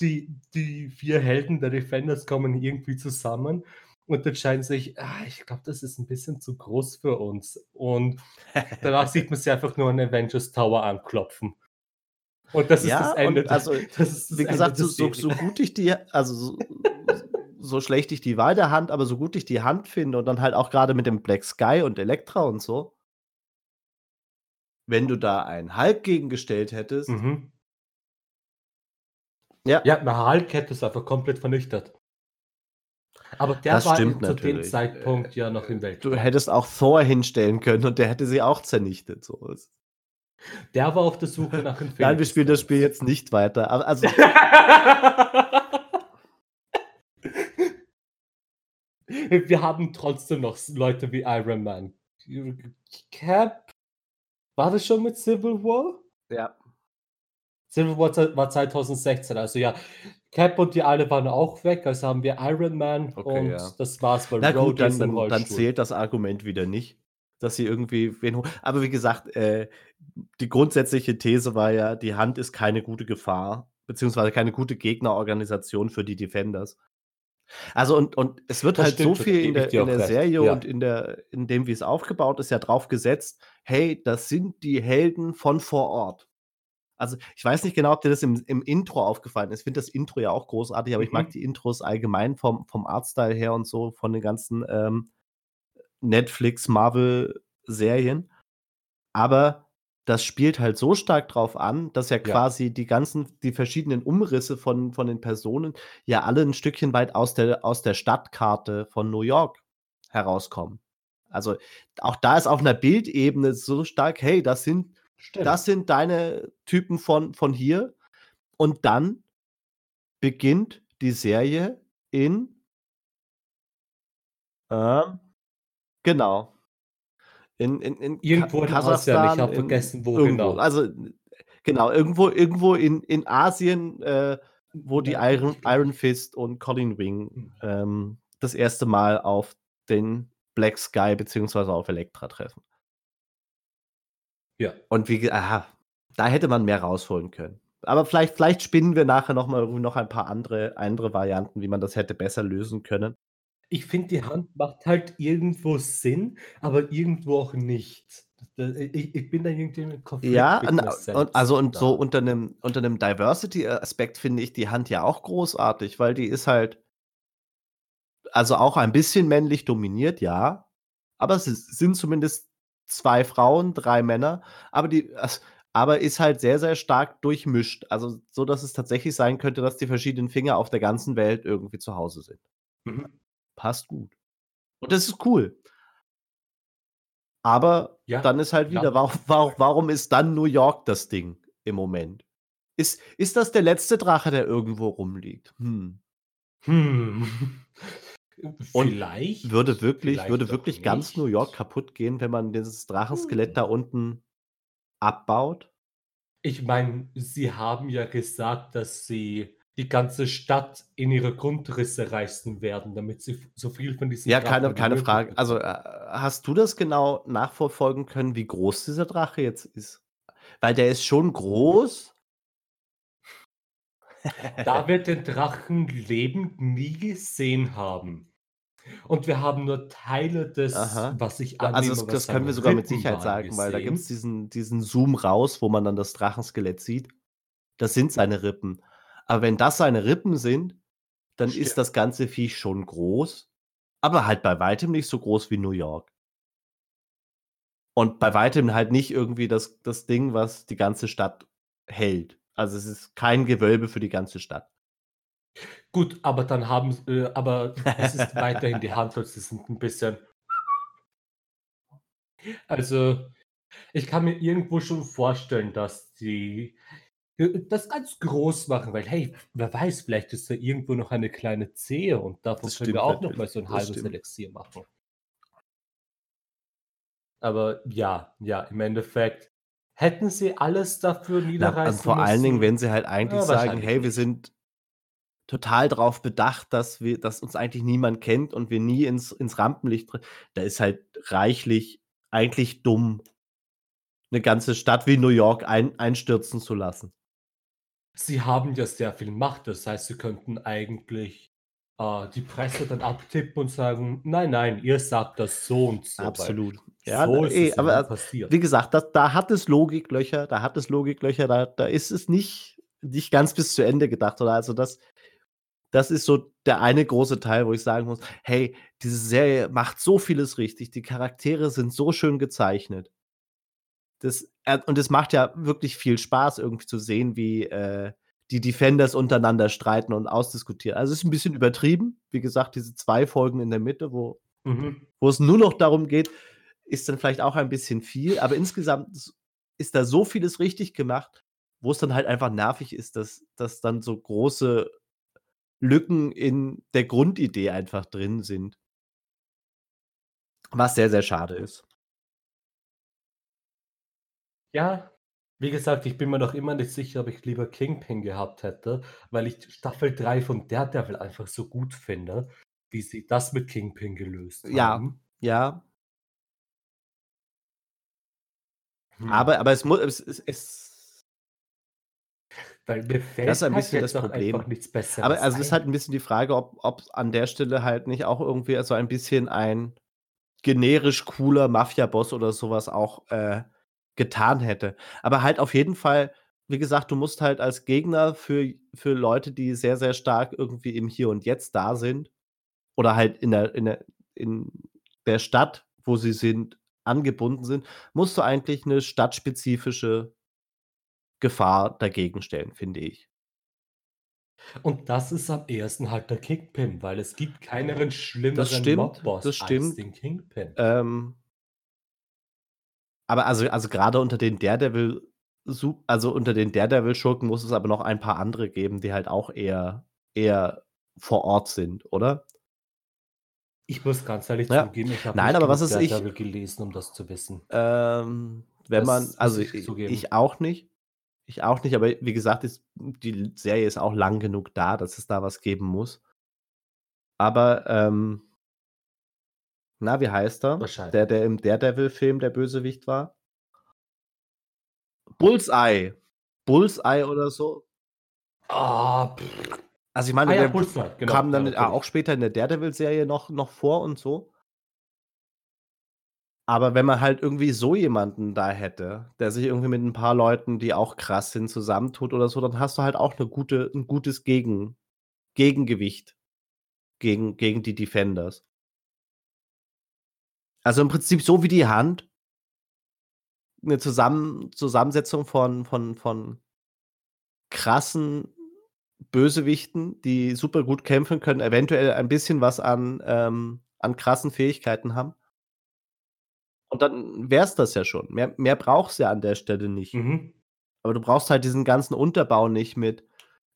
Speaker 2: Die die 4 Helden der Defenders kommen irgendwie zusammen und entscheiden sich: „Ah, ich glaube, das ist 'n bisschen zu groß für uns.“ Und danach sieht man sie einfach nur an Avengers Tower anklopfen. Und das ist das
Speaker 1: Ja,
Speaker 2: Ende
Speaker 1: und
Speaker 2: der
Speaker 1: also,
Speaker 2: das ist das
Speaker 1: wie
Speaker 2: Ende
Speaker 1: gesagt, so so so gut ich die also, so so schlecht ich die Wahl der Hand aber so gut ich die Hand finde und dann halt auch grade mit dem Black Sky und Elektra und so wenn du da einen Hulk gegengestellt hättest
Speaker 2: Mhm.
Speaker 1: Ja.
Speaker 2: Ja, Hulk hätte es einfach komplett vernichtet. Aber der
Speaker 1: Das
Speaker 2: war,
Speaker 1: stimmt
Speaker 2: zu dem
Speaker 1: natürlich.
Speaker 2: Zeitpunkt ja noch
Speaker 1: Äh,
Speaker 2: im
Speaker 1: du hättest auch Thor hinstellen können und der hätte sie auch zernichtet, so
Speaker 2: Der war auf der Suche nach
Speaker 1: Nein, wir spielen das Spiel jetzt nicht weiter. Also
Speaker 2: Wir haben trotzdem noch Leute wie Iron Man. Cap war das schon mit Civil War?
Speaker 1: Ja.
Speaker 2: Civil War war 2016, also ja. Cap und die alle waren auch weg, also haben wir Iron Man
Speaker 1: Okay, ja.
Speaker 2: und das war's, weil
Speaker 1: Na gut,
Speaker 2: Rhodey
Speaker 1: dann dann dann zählt das Argument wieder nicht, dass sie irgendwie wen aber wie gesagt, äh, die grundsätzliche These war ja, die Hand ist keine gute Gefahr, beziehungsweise keine gute Gegnerorganisation für die Defenders. Also, und und es wird
Speaker 2: Das
Speaker 1: halt so
Speaker 2: stimmt da
Speaker 1: viel in der in der Serie und
Speaker 2: ja.
Speaker 1: in der in dem, wie es aufgebaut ist, ja drauf gesetzt: „Hey, das sind die Helden von vor Ort.“ Also, ich weiß nicht genau, ob dir das im im Intro aufgefallen ist. Ich finde das Intro ja auch großartig, aber ich mag
Speaker 2: Mhm.
Speaker 1: die Intros allgemein vom vom Artstyle her und so, von den ganzen, ähm, Netflix, Marvel-Serien. Aber das spielt halt so stark drauf an, dass ja
Speaker 2: Ja.
Speaker 1: quasi die ganzen die verschiedenen Umrisse von von den Personen ja alle 'n Stückchen weit aus der aus der Stadtkarte von New York herauskommen. Also, auch da ist auf 'ner Bildebene so stark: „Hey, das sind
Speaker 2: Stimmt.
Speaker 1: das sind deine Typen von von hier.“ Und dann beginnt die Serie in ähm, genau. In in in
Speaker 2: Irgendwo in Asien, ich
Speaker 1: Kasachstan,
Speaker 2: habe vergessen, wo
Speaker 1: irgendwo.
Speaker 2: genau.
Speaker 1: Also, genau, irgendwo irgendwo in in Asien, äh, wo die Iron Iron Fist und Colleen Wing,
Speaker 2: Hm.
Speaker 1: ähm, das 1. Mal auf den Black Sky beziehungsweise auf Elektra treffen.
Speaker 2: Ja.
Speaker 1: Und wie aha, da hätte man mehr rausholen können. Aber vielleicht vielleicht spinnen wir nachher noch mal irgendwie noch ein paar andere andere Varianten, wie man das hätte besser lösen können.
Speaker 2: Ich finde, die Hand macht halt irgendwo Sinn, aber irgendwo auch nicht. I ich ich bin da irgendwie im
Speaker 1: Ja,
Speaker 2: Konflikt mit
Speaker 1: und und also, und so
Speaker 2: da.
Speaker 1: unter 'nem unter Diversity-Aspekt finde ich die Hand ja auch großartig, weil die ist halt also, auch ein bisschen männlich dominiert, ja, aber es sind zumindest 2 Frauen, 3 Männer, aber die es aber ist halt sehr, sehr stark durchmischt. Also, so, dass es tatsächlich sein könnte, dass die verschiedenen Finger auf der ganzen Welt irgendwie zu Hause sind.
Speaker 2: Mhm.
Speaker 1: Passt gut. Und das ist cool. Aber
Speaker 2: Ja,
Speaker 1: dann ist halt wieder,
Speaker 2: ja.
Speaker 1: warum warum warum ist dann New York das Ding im Moment? Ist ist das der letzte Drache, der irgendwo rumliegt? Hm.
Speaker 2: Hm.
Speaker 1: Und würde
Speaker 2: Vielleicht,
Speaker 1: wirklich würde
Speaker 2: vielleicht auch
Speaker 1: wirklich ganz New York
Speaker 2: nicht.
Speaker 1: kaputtgehen, wenn man dieses Drachenskelett
Speaker 2: Hm.
Speaker 1: da unten abbaut?
Speaker 2: Ich meine, sie haben ja gesagt, dass sie die ganze Stadt in ihre Grundrisse reißen werden, damit sie so viel von diesen
Speaker 1: Ja, keine
Speaker 2: Drachen
Speaker 1: keine
Speaker 2: möglich
Speaker 1: Frage. Also, äh, hast du das genau nachverfolgen können, wie groß dieser Drache jetzt ist? Weil der ist schon groß.
Speaker 2: Da wir den Drachen lebend nie gesehen haben. Und wir haben nur Teile des,
Speaker 1: Aha.
Speaker 2: was ich
Speaker 1: also,
Speaker 2: annehme,
Speaker 1: das
Speaker 2: was
Speaker 1: das können wir sogar mit Sicherheit sagen, weil da gibt's
Speaker 2: gesehen.
Speaker 1: diesen diesen Zoom raus, wo man dann das Drachenskelett sieht. Das sind seine Rippen. Aber wenn das seine Rippen sind, dann ist
Speaker 2: Stimmt.
Speaker 1: das ganze Viech schon groß, aber halt bei weitem nicht so groß wie New York. Und bei weitem halt nicht irgendwie das das Ding, was die ganze Stadt hält. Also, es ist kein Gewölbe für die ganze Stadt.
Speaker 2: Gut, aber dann haben äh, aber es ist weiterhin die Hunters, die sind 'n bisschen Also, ich kann mir irgendwo schon vorstellen, dass die, äh, das ganz groß machen, weil, hey, wer weiß, vielleicht ist da irgendwo noch eine kleine Zehe und davon
Speaker 1: Das
Speaker 2: können wir auch noch mal
Speaker 1: natürlich.
Speaker 2: so 'n
Speaker 1: Das
Speaker 2: halbes
Speaker 1: stimmt.
Speaker 2: Elixier machen. Aber ja, ja, im Endeffekt hätten sie alles dafür
Speaker 1: Na, und
Speaker 2: niederreißen
Speaker 1: vor allen Dingen,
Speaker 2: müssen?
Speaker 1: wenn sie halt eigentlich
Speaker 2: Äh,
Speaker 1: sagen: „Hey, wir sind total drauf bedacht, dass wir dass uns eigentlich niemand kennt und wir nie ins ins Rampenlicht treten.“ Da ist halt reichlich eigentlich dumm 'ne ganze Stadt wie New York ein einstürzen zu lassen.
Speaker 2: Sie haben ja sehr viel Macht. Das heißt, sie könnten eigentlich, äh, die Presse dann abtippen und sagen: „Nein, nein, ihr sagt das so und so,
Speaker 1: Absolut. Ja,
Speaker 2: so ist
Speaker 1: eh,
Speaker 2: es nie
Speaker 1: aber
Speaker 2: passiert.“
Speaker 1: wie gesagt, da da hat es Logiklöcher da hat es Logiklöcher, da da ist es nicht nicht ganz bis zu Ende gedacht, oder also, das das ist so der eine große Teil, wo ich sagen muss: „Hey, diese Serie macht so vieles richtig. Die Charaktere sind so schön gezeichnet.“ Das äh, und es macht ja wirklich viel Spaß, irgendwie zu sehen, wie, äh, die Defenders untereinander streiten und ausdiskutieren. Also, es ist 'n bisschen übertrieben. Wie gesagt, diese 2 Folgen in der Mitte, wo
Speaker 2: Mhm.
Speaker 1: wo es nur noch darum geht, ist dann vielleicht auch ein bisschen viel, aber insgesamt ist da so vieles richtig gemacht, wo es dann halt einfach nervig ist, dass dass dann so große Lücken in der Grundidee einfach drin sind. Was sehr, sehr schade ist.
Speaker 2: Ja, wie gesagt, ich bin mir noch immer nicht sicher, ob ich lieber Kingpin gehabt hätte, weil ich Staffel 3 von Daredevil einfach so gut finde, wie sie das mit Kingpin gelöst
Speaker 1: Ja,
Speaker 2: haben.
Speaker 1: ja.
Speaker 2: Hm.
Speaker 1: Aber aber es mu es es es
Speaker 2: Weil mir
Speaker 1: Das ist
Speaker 2: fällt
Speaker 1: ein
Speaker 2: halt
Speaker 1: bisschen das
Speaker 2: jetzt auch
Speaker 1: Problem.
Speaker 2: nichts
Speaker 1: Aber
Speaker 2: Besseres
Speaker 1: also, es ist halt
Speaker 2: ein.
Speaker 1: bisschen die Frage, ob ob an der Stelle halt nicht auch irgendwie so ein bisschen ein generisch cooler Mafiaboss oder so was auch, äh, getan hätte. Aber halt auf jeden Fall wie gesagt, du musst halt als Gegner für für Leute, die sehr, sehr stark irgendwie im Hier und Jetzt da sind oder halt in der in der in der Stadt, wo sie sind, angebunden sind, musst du eigentlich 'ne stadtspezifische Gefahr dagegen stellen, finde ich.
Speaker 2: Und das ist am ehesten halt der Kingpin, weil es gibt keineren
Speaker 1: Das
Speaker 2: schlimmeren
Speaker 1: das
Speaker 2: Mobboss als den Kingpin.
Speaker 1: Ähm aber also also, grade unter den Daredevil also, unter den Daredevil-Schurken muss es aber noch ein paar andere geben, die halt auch eher eher vor Ort sind, oder?
Speaker 2: Ich muss ganz ehrlich
Speaker 1: Ja.
Speaker 2: zugeben, ich habe
Speaker 1: Nein,
Speaker 2: nicht
Speaker 1: aber was weiß ich
Speaker 2: Daredevil gelesen, um das zu wissen.
Speaker 1: ähm, wenn man
Speaker 2: Das muss
Speaker 1: also,
Speaker 2: ich
Speaker 1: ich auch nicht. Ich auch nicht, aber wie gesagt, ist die Serie ist auch lang genug da, dass es da was geben muss. Aber, ähm na, wie heißt er? Der,
Speaker 2: Wahrscheinlich.
Speaker 1: der im Daredevil-Film der Bösewicht war? Bullseye. Bullseye oder so.
Speaker 2: Ah.
Speaker 1: Also, ich
Speaker 2: Ah
Speaker 1: meine,
Speaker 2: ja,
Speaker 1: der
Speaker 2: Bullseye, genau,
Speaker 1: kam
Speaker 2: ja,
Speaker 1: dann, äh, auch
Speaker 2: natürlich.
Speaker 1: später in der Daredevil-Serie noch noch vor und so. Aber wenn man halt irgendwie so jemanden da hätte, der sich irgendwie mit 'n paar Leuten, die auch krass sind, zusammentut oder so, dann hast du halt auch 'ne gute 'n gutes Gegen Gegengewicht gegen gegen die Defenders. Also, im Prinzip so wie die Hand 'ne Zusammen Zusammensetzung von von von krassen Bösewichten, die super gut kämpfen können, eventuell ein bisschen was an ähm, an krassen Fähigkeiten haben. Und dann wär's das ja schon. Mehr mehr braucht's ja an der Stelle nicht.
Speaker 2: Mhm.
Speaker 1: Aber du brauchst halt diesen ganzen Unterbau nicht mit: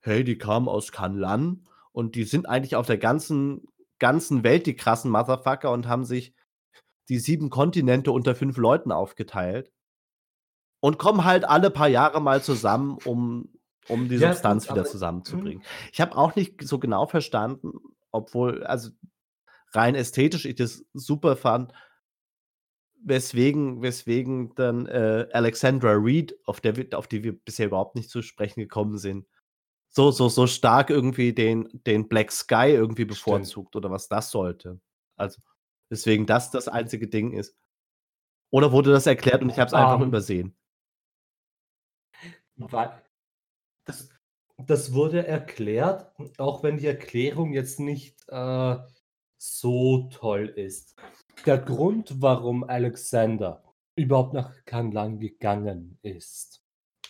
Speaker 1: „Hey, die kamen aus Kanlan und die sind eigentlich auf der ganzen ganzen Welt die krassen Motherfucker und haben sich die 7 Kontinente unter 5 Leuten aufgeteilt“ „und kommen halt alle paar Jahre mal zusammen, um um die
Speaker 2: Ja
Speaker 1: Substanz wieder
Speaker 2: mhm.
Speaker 1: zusammenzubringen.“ Ich habe auch nicht so genau verstanden, obwohl also, rein ästhetisch ich das super fand weswegen weswegen dann, äh, Alexandra Reed, auf der auf die wir bisher überhaupt nicht zu sprechen gekommen sind so so so stark irgendwie den den Black Sky irgendwie
Speaker 2: Stimmt.
Speaker 1: bevorzugt oder was das sollte. Also, weswegen das das einzige Ding ist. Oder wurde das erklärt und ich habe es einfach
Speaker 2: Ähm
Speaker 1: übersehen?
Speaker 2: Das das wurde erklärt, auch wenn die Erklärung jetzt nicht, äh, so toll ist. Der Grund, warum Alexander überhaupt nach Kanlan gegangen ist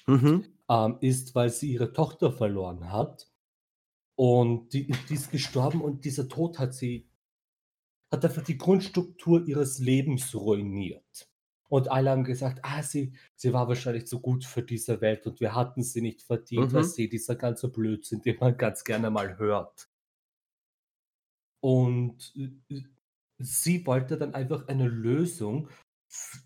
Speaker 1: Mhm.
Speaker 2: ähm, ist, weil sie ihre Tochter verloren hat und die die ist gestorben und dieser Tod hat sie hat einfach die Grundstruktur ihres Lebens ruiniert. Und alle haben gesagt: „Ah, sie sie war wahrscheinlich zu gut für diese Welt und wir hatten sie nicht verdient.“
Speaker 1: Mhm.
Speaker 2: Weißt du, dieser ganze Blödsinn, den man ganz gerne mal hört. Und, äh, äh, sie wollte dann einfach eine Lösung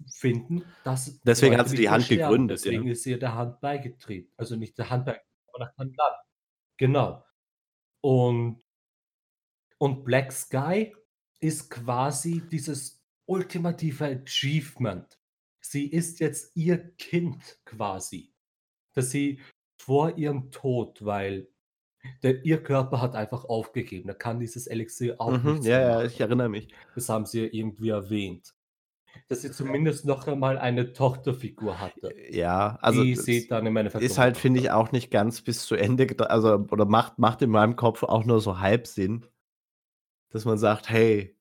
Speaker 2: finden, dass
Speaker 1: Deswegen hat sie die Hand
Speaker 2: sterben.
Speaker 1: gegründet, ja.
Speaker 2: Deswegen ist sie der Hand beigetreten. Also, nicht der Hand beigetreten, aber nach Kanlan. Genau. Und und Black Sky ist quasi dieses ultimative Achievement. Sie ist jetzt ihr Kind quasi, das sie vor ihrem Tod weil der ihr Körper hat einfach aufgegeben. Er kann dieses Elixier auch
Speaker 1: Mhm,
Speaker 2: nichts
Speaker 1: ja,
Speaker 2: mehr
Speaker 1: ja, ich
Speaker 2: machen.
Speaker 1: erinnere mich.
Speaker 2: Das haben sie ja irgendwie erwähnt. Dass sie zumindest noch einmal eine Tochterfigur hatte,
Speaker 1: Äh, ja, also,
Speaker 2: die
Speaker 1: das
Speaker 2: sie dann im Endeffekt
Speaker 1: ist halt, finde ich, auch nicht ganz bis zu Ende also, oder macht macht in meinem Kopf auch nur so halb Sinn dass man sagt: „Hey“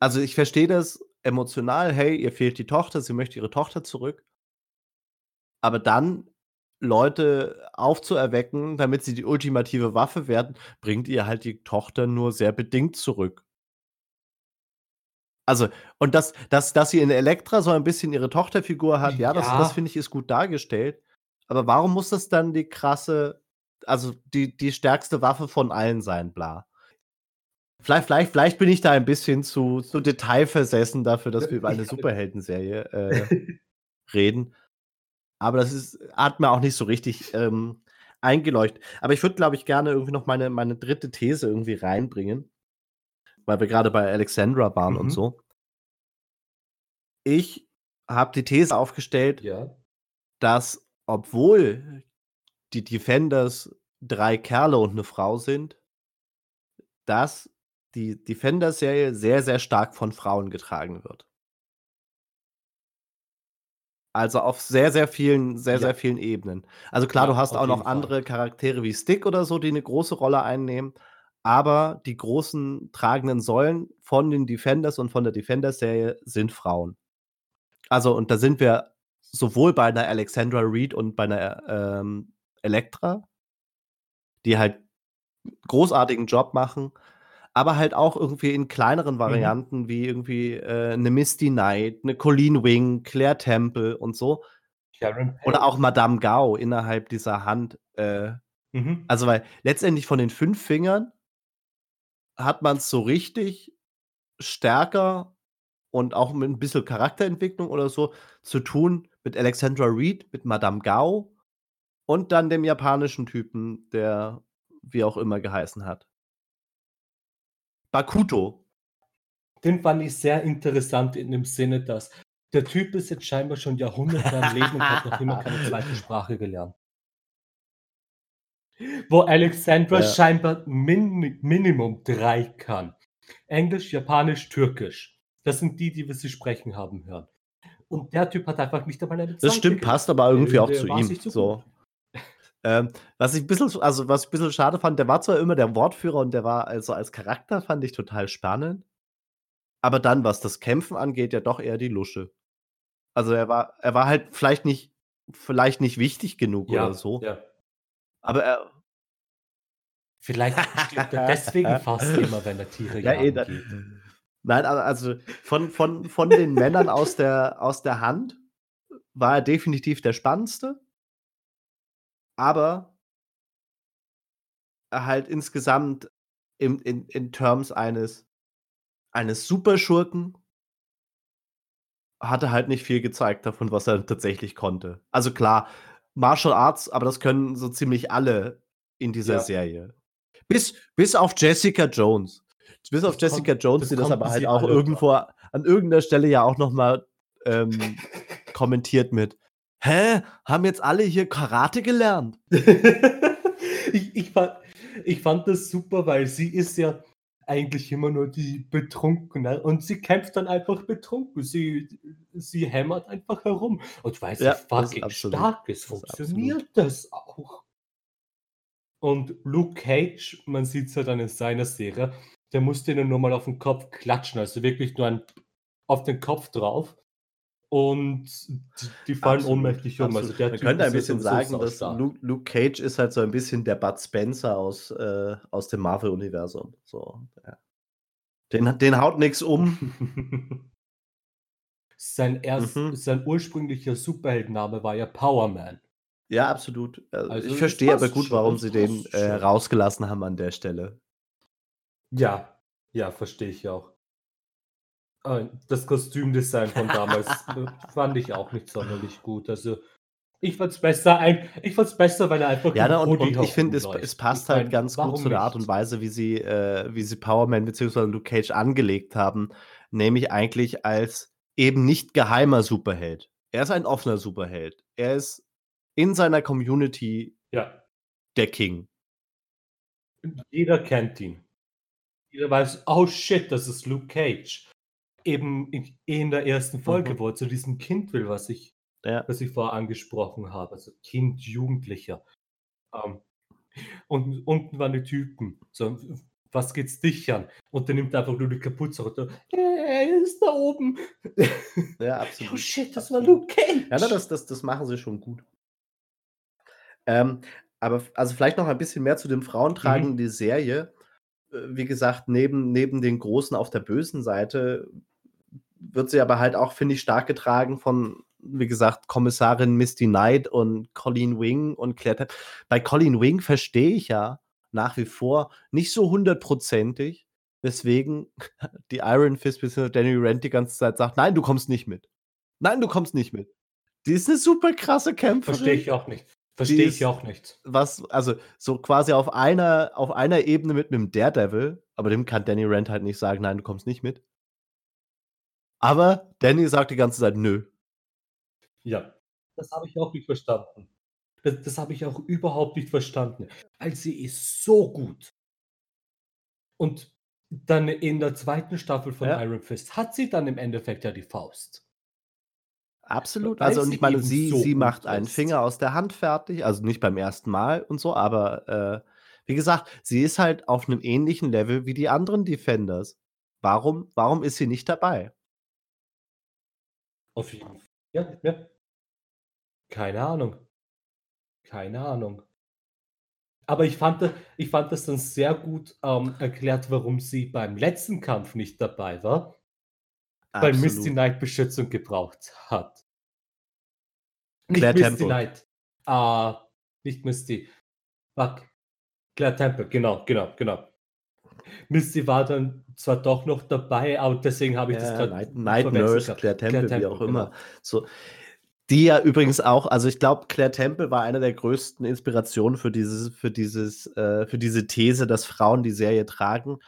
Speaker 1: also, ich verstehe das emotional: „Hey, ihr fehlt die Tochter, sie möchte ihre Tochter zurück.“ Aber dann Leute aufzuerwecken, damit sie die ultimative Waffe werden, bringt ihr halt die Tochter nur sehr bedingt zurück. Also und dass dass dass sie in Elektra so ein bisschen ihre Tochterfigur hat, ja, das das
Speaker 2: Ja.
Speaker 1: finde ich, ist gut dargestellt. Aber warum muss das dann die krasse also, die die stärkste Waffe von allen sein, bla? Vielleicht vielleicht vielleicht bin ich da ein bisschen zu zu detailversessen dafür, dass wir über eine Superheldenserie, äh, reden. Aber das ist hat mir auch nicht so richtig, ähm, eingeleuchtet. Aber ich würde, glaube ich, gerne irgendwie noch meine meine 3. These irgendwie reinbringen, weil wir grade bei Alexandra waren und
Speaker 2: Mhm.
Speaker 1: so. Ich habe die These aufgestellt
Speaker 2: Ja.
Speaker 1: dass, obwohl die Defenders 3 Kerle und 'ne Frau sind dass die Defenders-Serie sehr, sehr stark von Frauen getragen wird. Also, auf sehr, sehr vielen sehr, sehr
Speaker 2: Ja.
Speaker 1: vielen Ebenen. Also, klar, du
Speaker 2: Ja,
Speaker 1: hast
Speaker 2: auf
Speaker 1: auch noch
Speaker 2: Fall.
Speaker 1: andere Charaktere wie Stick oder so, die 'ne große Rolle einnehmen, aber die großen tragenden Säulen von den Defenders und von der Defenders-Serie sind Frauen. Also, und da sind wir sowohl bei 'ner Alexandra Reed und bei 'ner, ähm, Elektra die halt großartigen Job machen, aber halt auch irgendwie in kleineren
Speaker 2: Mhm.
Speaker 1: Varianten wie irgendwie, äh, 'ne Misty Knight, 'ne Colleen Wing, Claire Temple und so. Oder auch Madame Gao innerhalb dieser Hand, äh
Speaker 2: Mhm.
Speaker 1: also, weil letztendlich von den 5 Fingern hat man's so richtig stärker und auch mit 'n bisschen Charakterentwicklung oder so zu tun mit Alexandra Reed, mit Madame Gao und dann dem japanischen Typen, der wie auch immer geheißen hat. Bakuto.
Speaker 2: Den fand ich sehr interessant in dem Sinne, dass der Typ ist jetzt scheinbar schon Jahrhunderte am Leben und hat noch immer keine 2. Sprache gelernt. Wo Alexandra
Speaker 1: Ja.
Speaker 2: scheinbar Min Minimum 3 kann. Englisch, Japanisch, Türkisch. Das sind die, die wir sie sprechen haben hören. Und der Typ hat einfach nicht einmal eine
Speaker 1: Das
Speaker 2: 2.
Speaker 1: stimmt, passt aber irgendwie auch zu ihm, so. Ähm, was ich bisschen sch also, was ich bisschen schade fand, der war zwar immer der Wortführer und der war also, als Charakter fand ich total spannend. Aber dann, was das Kämpfen angeht, ja doch eher die Lusche. Also, er war er war halt vielleicht nicht vielleicht nicht wichtig genug oder
Speaker 2: Ja,
Speaker 1: so.
Speaker 2: ja.
Speaker 1: Aber er
Speaker 2: Vielleicht stirbt er deswegen fast immer, wenn er Tiere
Speaker 1: Ja, eh,
Speaker 2: geht.
Speaker 1: nein, also, von von von den Männern aus der aus der Hand war er definitiv der Spannendste. Aber halt insgesamt im in in Terms eines eines Superschurken hat er halt nicht viel gezeigt davon, was er tatsächlich konnte. Also, klar, Martial Arts, aber das können so ziemlich alle in dieser
Speaker 2: Ja.
Speaker 1: Serie. Bis bis auf Jessica Jones. Bis auf
Speaker 2: Das
Speaker 1: Jessica
Speaker 2: kon
Speaker 1: Jones,
Speaker 2: das
Speaker 1: die das aber halt auch irgendwo an irgend 'ner Stelle ja auch noch mal, ähm, kommentiert mit: „Hä, haben jetzt alle hier Karate gelernt?“
Speaker 2: Ich ich fand ich fand das super, weil sie ist ja eigentlich immer nur die Betrunkene und sie kämpft dann einfach betrunken. Sie sie hämmert einfach herum und weil sie
Speaker 1: Ja, das
Speaker 2: fucking stark ist,
Speaker 1: das
Speaker 2: funktioniert
Speaker 1: absolut.
Speaker 2: das auch. Und Luke Cage, man sieht's ja dann in seiner Serie, der musste ihnen nur mal auf 'n Kopf klatschen, also wirklich nur ein auf den Kopf drauf und die fallen
Speaker 1: Absolut,
Speaker 2: ohnmächtig um. Also, der
Speaker 1: Man
Speaker 2: Typ
Speaker 1: könnte ein bisschen sagen, dass
Speaker 2: saustark.
Speaker 1: Luke Luke Cage ist halt so ein bisschen der Bud Spencer aus äh, aus dem Marvel-Universum, so, ja. Den den haut nix um.
Speaker 2: Sein erst
Speaker 1: Mhm.
Speaker 2: sein ursprünglicher Superheldenname war ja Power Man.
Speaker 1: Ja, absolut. Äh,
Speaker 2: Also,
Speaker 1: ich verstehe aber gut, warum sie den, äh, rausgelassen haben an der Stelle.
Speaker 2: Ja, ja, verstehe ich auch. Äh, das Kostümdesign von damals, äh, fand ich auch nicht sonderlich gut. Also, ich fand's besser ein ich fand's besser, weil er einfach
Speaker 1: Ja, ne,
Speaker 2: im
Speaker 1: und und ich finde, es es passt
Speaker 2: Ich
Speaker 1: halt ganz gut zu der Art und? Weise, wie sie äh, wie sie Power Man beziehungsweise Luke Cage angelegt haben, nämlich eigentlich als eben nicht geheimer Superheld. Er ist ein offener Superheld. Er ist in seiner Community
Speaker 2: Ja.
Speaker 1: der King.
Speaker 2: Jeder kennt ihn. Jeder weiß: „Oh shit, das ist Luke Cage.“ Eben in in der ersten Folge,
Speaker 1: Mhm.
Speaker 2: wo zu diesem Kind will, was ich
Speaker 1: Ja.
Speaker 2: was ich vorher angesprochen habe, also Kind, Jugendlicher. Ähm, und unten waren die Typen. So: „W was geht's dich an?“ Und der nimmt einfach nur die Kapuze runter: „Äh, er ist da oben.“
Speaker 1: Ja,
Speaker 2: Oh
Speaker 1: absolut,
Speaker 2: shit, das war. Luke
Speaker 1: Ja,
Speaker 2: Cage.
Speaker 1: das das das machen sie schon gut. Ähm, aber also, vielleicht noch ein bisschen mehr zu dem Frauentragen in
Speaker 2: Mhm.
Speaker 1: die Serie. Äh, wie gesagt, neben neben den Großen auf der bösen Seite wird sie aber halt auch, finde ich, stark getragen von, wie gesagt, Kommissarin Misty Knight und Colleen Wing und Claire Temp bei Colleen Wing verstehe ich ja nach wie vor nicht so hundertprozentig, weswegen die Iron Fist beziehungsweise Danny Rand die ganze Zeit sagt: „Nein, du kommst nicht mit. Nein, du kommst nicht mit.“ Die ist 'ne super krasse
Speaker 2: Verstehe
Speaker 1: Kämpferin.
Speaker 2: ich auch nicht. Verstehe ich auch nicht.
Speaker 1: was also, so quasi auf einer auf einer Ebene mit 'nem Daredevil, aber dem kann Danny Rand halt nicht sagen: „Nein, du kommst nicht mit.“ Aber Danny sagt die ganze Zeit: „Nö.“
Speaker 2: Ja, das habe ich auch nicht verstanden. Da das habe ich auch überhaupt nicht verstanden, weil sie ist so gut. Und dann in der 2. Staffel von
Speaker 1: Ja.
Speaker 2: Iron Fist hat sie dann im Endeffekt ja die Faust.
Speaker 1: Absolut.
Speaker 2: weil
Speaker 1: Also, und ich meine, sie
Speaker 2: so
Speaker 1: sie macht einen
Speaker 2: ist.
Speaker 1: Finger aus der Hand fertig, also, nicht beim 1. Mal und so, aber, äh, wie gesagt, sie ist halt auf 'nem ähnlichen Level wie die anderen Defenders. Warum warum ist sie nicht dabei?
Speaker 2: Auf jeden F ja, ja. Keine Ahnung. Keine Ahnung. Aber ich fand ich fand das dann sehr gut, ähm, erklärt, warum sie beim letzten Kampf nicht dabei war weil Misty. Knight Beschützung gebraucht hat. Nicht
Speaker 1: Claire
Speaker 2: Misty
Speaker 1: Temple.
Speaker 2: Knight. Ah, nicht Misty. Fuck. Claire Temple, genau, genau, genau. Misty war dann zwar doch noch dabei, aber deswegen habe ich das
Speaker 1: Ja,
Speaker 2: grad
Speaker 1: Night Night
Speaker 2: verwechselt
Speaker 1: Nurse. Claire
Speaker 2: Claire
Speaker 1: Temple, wie auch
Speaker 2: Temple,
Speaker 1: immer.
Speaker 2: genau.
Speaker 1: So, die ja übrigens auch also, ich glaube, Claire Temple war eine der größten Inspirationen für dieses für dieses äh, für diese These, dass Frauen die Serie tragen.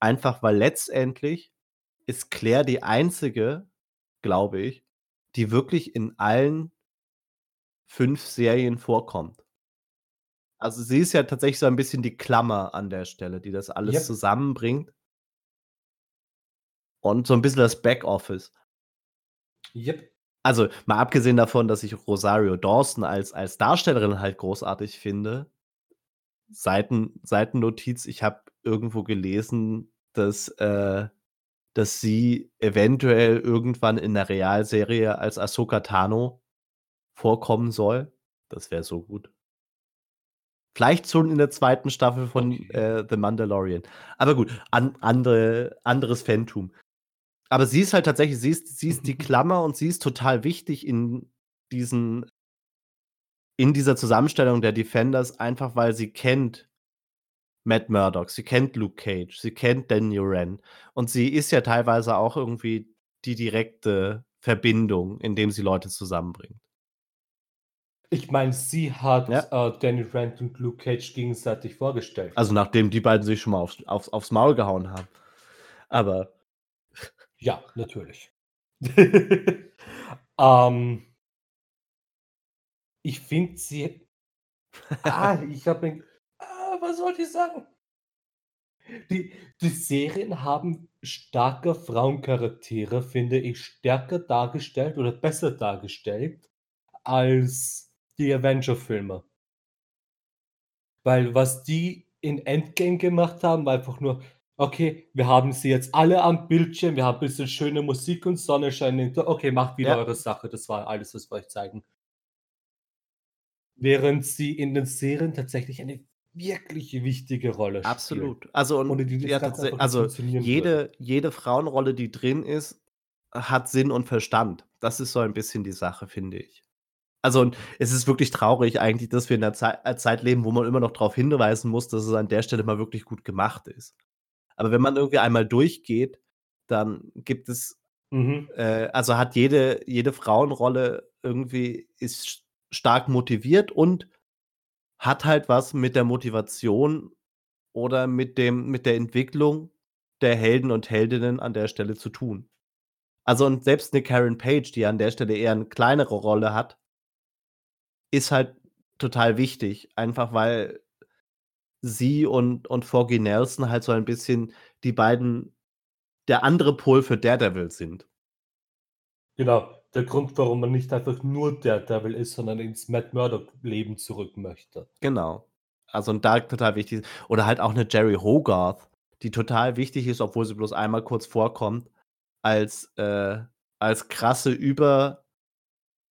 Speaker 1: Einfach, weil letztendlich ist Claire die einzige, glaube ich, die wirklich in allen 5 Serien vorkommt. Also, sie ist ja tatsächlich so ein bisschen die Klammer an der Stelle, die das alles
Speaker 2: Jep.
Speaker 1: zusammenbringt. Und so 'n bisschen das Backoffice.
Speaker 2: Jep.
Speaker 1: Also, mal abgesehen davon, dass ich Rosario Dawson als als Darstellerin halt großartig finde. Seiten Seitennotiz: Ich habe irgendwo gelesen, dass äh, dass sie eventuell irgendwann in 'ner Realserie als Ahsoka Tano vorkommen soll. Das wäre so gut. Vielleicht schon in der 2. Staffel von, äh, The Mandalorian. Aber gut, an andere anderes Phantom. Aber sie ist halt tatsächlich sie ist sie ist die Klammer und sie ist total wichtig in diesen in dieser Zusammenstellung der Defenders, einfach weil sie kennt Matt Murdock, sie kennt Luke Cage, sie kennt Daniel Rand und sie ist ja teilweise auch irgendwie die direkte Verbindung, indem sie Leute zusammenbringt.
Speaker 2: Ich meine, sie hat,
Speaker 1: Ja.
Speaker 2: äh, Danny Rand und Luke Cage gegenseitig vorgestellt.
Speaker 1: Also, nachdem die beiden sich schon mal aufs aufs aufs Maul gehauen haben. Aber
Speaker 2: Ja, natürlich. Ähm ich finde sie ah, ich habe mir was soll ich sagen? Die die Serien haben starke Frauencharaktere, finde ich, stärker dargestellt oder besser dargestellt als die Avenger-Filme. Weil was die in Endgame gemacht haben, war einfach nur: „Okay, wir haben sie jetzt alle am Bildschirm, wir haben bisschen schöne Musik und Sonnenschein hinter okay, macht wieder
Speaker 1: Ja.
Speaker 2: eure Sache, das war alles, was wir euch zeigen.“ Während sie in den Serien tatsächlich eine wirklich wichtige Rolle spielen,
Speaker 1: Absolut. Also und
Speaker 2: das
Speaker 1: ja, also
Speaker 2: würde.
Speaker 1: jede jede Frauenrolle, die drin ist, hat Sinn und Verstand. Das ist so ein bisschen die Sache, finde ich. Also es ist wirklich traurig eigentlich, dass wir in 'ner Zei äh, Zeit leben, wo man immer noch drauf hinweisen muss, dass es an der Stelle mal wirklich gut gemacht ist. Aber wenn man irgendwie einmal durchgeht, dann gibt es
Speaker 2: Mhm.
Speaker 1: äh, also hat jede jede Frauenrolle irgendwie ist st stark motiviert und hat halt was mit der Motivation oder mit dem mit der Entwicklung der Helden und Heldinnen an der Stelle zu tun. Also und selbst 'ne Karen Page, die an der Stelle eher 'ne kleinere Rolle hat ist halt total wichtig, einfach weil sie und und Foggy Nelson halt so ein bisschen die beiden der andere Pol für Daredevil sind.
Speaker 2: Genau, der Grund, warum man nicht einfach nur Daredevil ist, sondern ins Matt-Murdock-Leben zurück möchte.
Speaker 1: Genau. Also und da total wichtig oder halt auch 'ne Jeri Hogarth, die total wichtig ist, obwohl sie bloß einmal kurz vorkommt, als äh, als krasse Über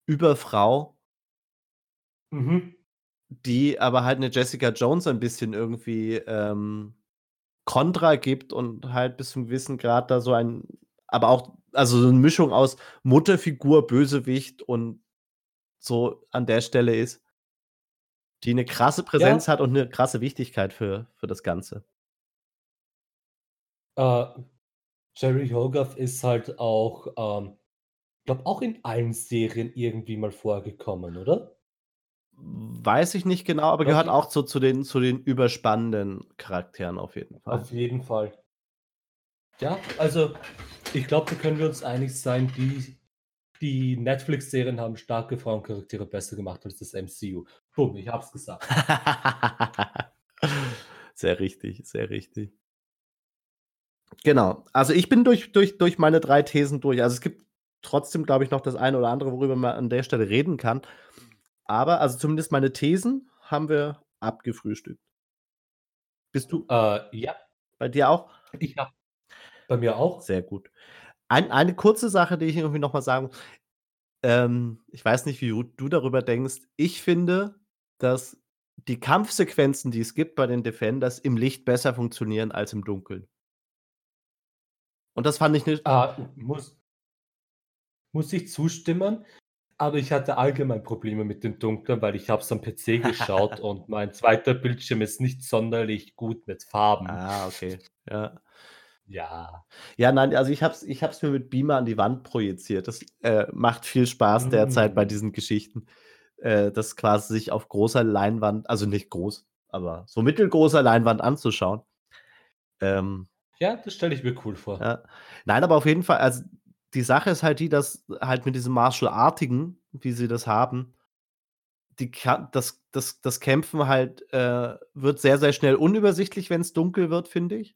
Speaker 1: Überfrau
Speaker 2: Mhm.
Speaker 1: die aber halt 'ne Jessica Jones ein bisschen irgendwie, ähm, Kontra gibt und halt bis zum gewissen Grad da so ein aber auch also so 'ne Mischung aus Mutterfigur, Bösewicht und so an der Stelle ist die 'ne krasse Präsenz
Speaker 2: Ja.
Speaker 1: hat und 'ne krasse Wichtigkeit für für das Ganze.
Speaker 2: Äh, Jeri Hogarth ist halt auch, ähm glaube auch in allen Serien irgendwie mal vorgekommen, oder?
Speaker 1: Weiß ich nicht genau, aber gehört auch zu zu den zu den überspannenden Charakteren auf jeden Fall.
Speaker 2: Auf jeden Fall. Ja, also ich glaube, da können wir uns einig sein, die die Netflix-Serien haben starke Frauencharaktere besser gemacht als das MCU. Bumm, ich habe es gesagt.
Speaker 1: Sehr richtig, sehr richtig. Genau. Also, ich bin durch durch durch meine 3 Thesen durch. Also, es gibt trotzdem, glaube ich, noch das eine oder andere, worüber man an der Stelle reden kann. Aber also zumindest meine Thesen haben wir abgefrühstückt. Bist du
Speaker 2: Äh, ja.
Speaker 1: bei dir auch?
Speaker 2: Ich habe bei mir auch.
Speaker 1: Sehr gut. Ein eine kurze Sache, die ich irgendwie noch mal sagen ähm, ich weiß nicht, wie du du darüber denkst. Ich finde, dass die Kampfsequenzen, die es gibt bei den Defenders, im Licht besser funktionieren als im Dunkeln. Und das fand ich 'ne
Speaker 2: Ah, muss muss ich zustimmen, aber ich hatte allgemein Probleme mit dem Dunkeln, weil ich habe es am PC geschaut und mein 2. Bildschirm ist nicht sonderlich gut mit Farben.
Speaker 1: Ah, okay, ja.
Speaker 2: Ja.
Speaker 1: Ja, nein, also ich habe es ich habe es mir mit Beamer an die Wand projiziert. Das, äh, macht viel Spaß derzeit bei
Speaker 2: Hm.
Speaker 1: diesen Geschichten, äh, das quasi sich auf großer Leinwand also nicht groß, aber so mittelgroßer Leinwand anzuschauen. Ähm
Speaker 2: Ja, das stelle ich mir cool vor.
Speaker 1: Ja. Nein, aber auf jeden Fall also die Sache ist halt die, dass halt mit diesem Martial-Artigen, wie sie das haben die das das das Kämpfen halt, äh, wird sehr, sehr schnell unübersichtlich, wenn's dunkel wird, finde ich.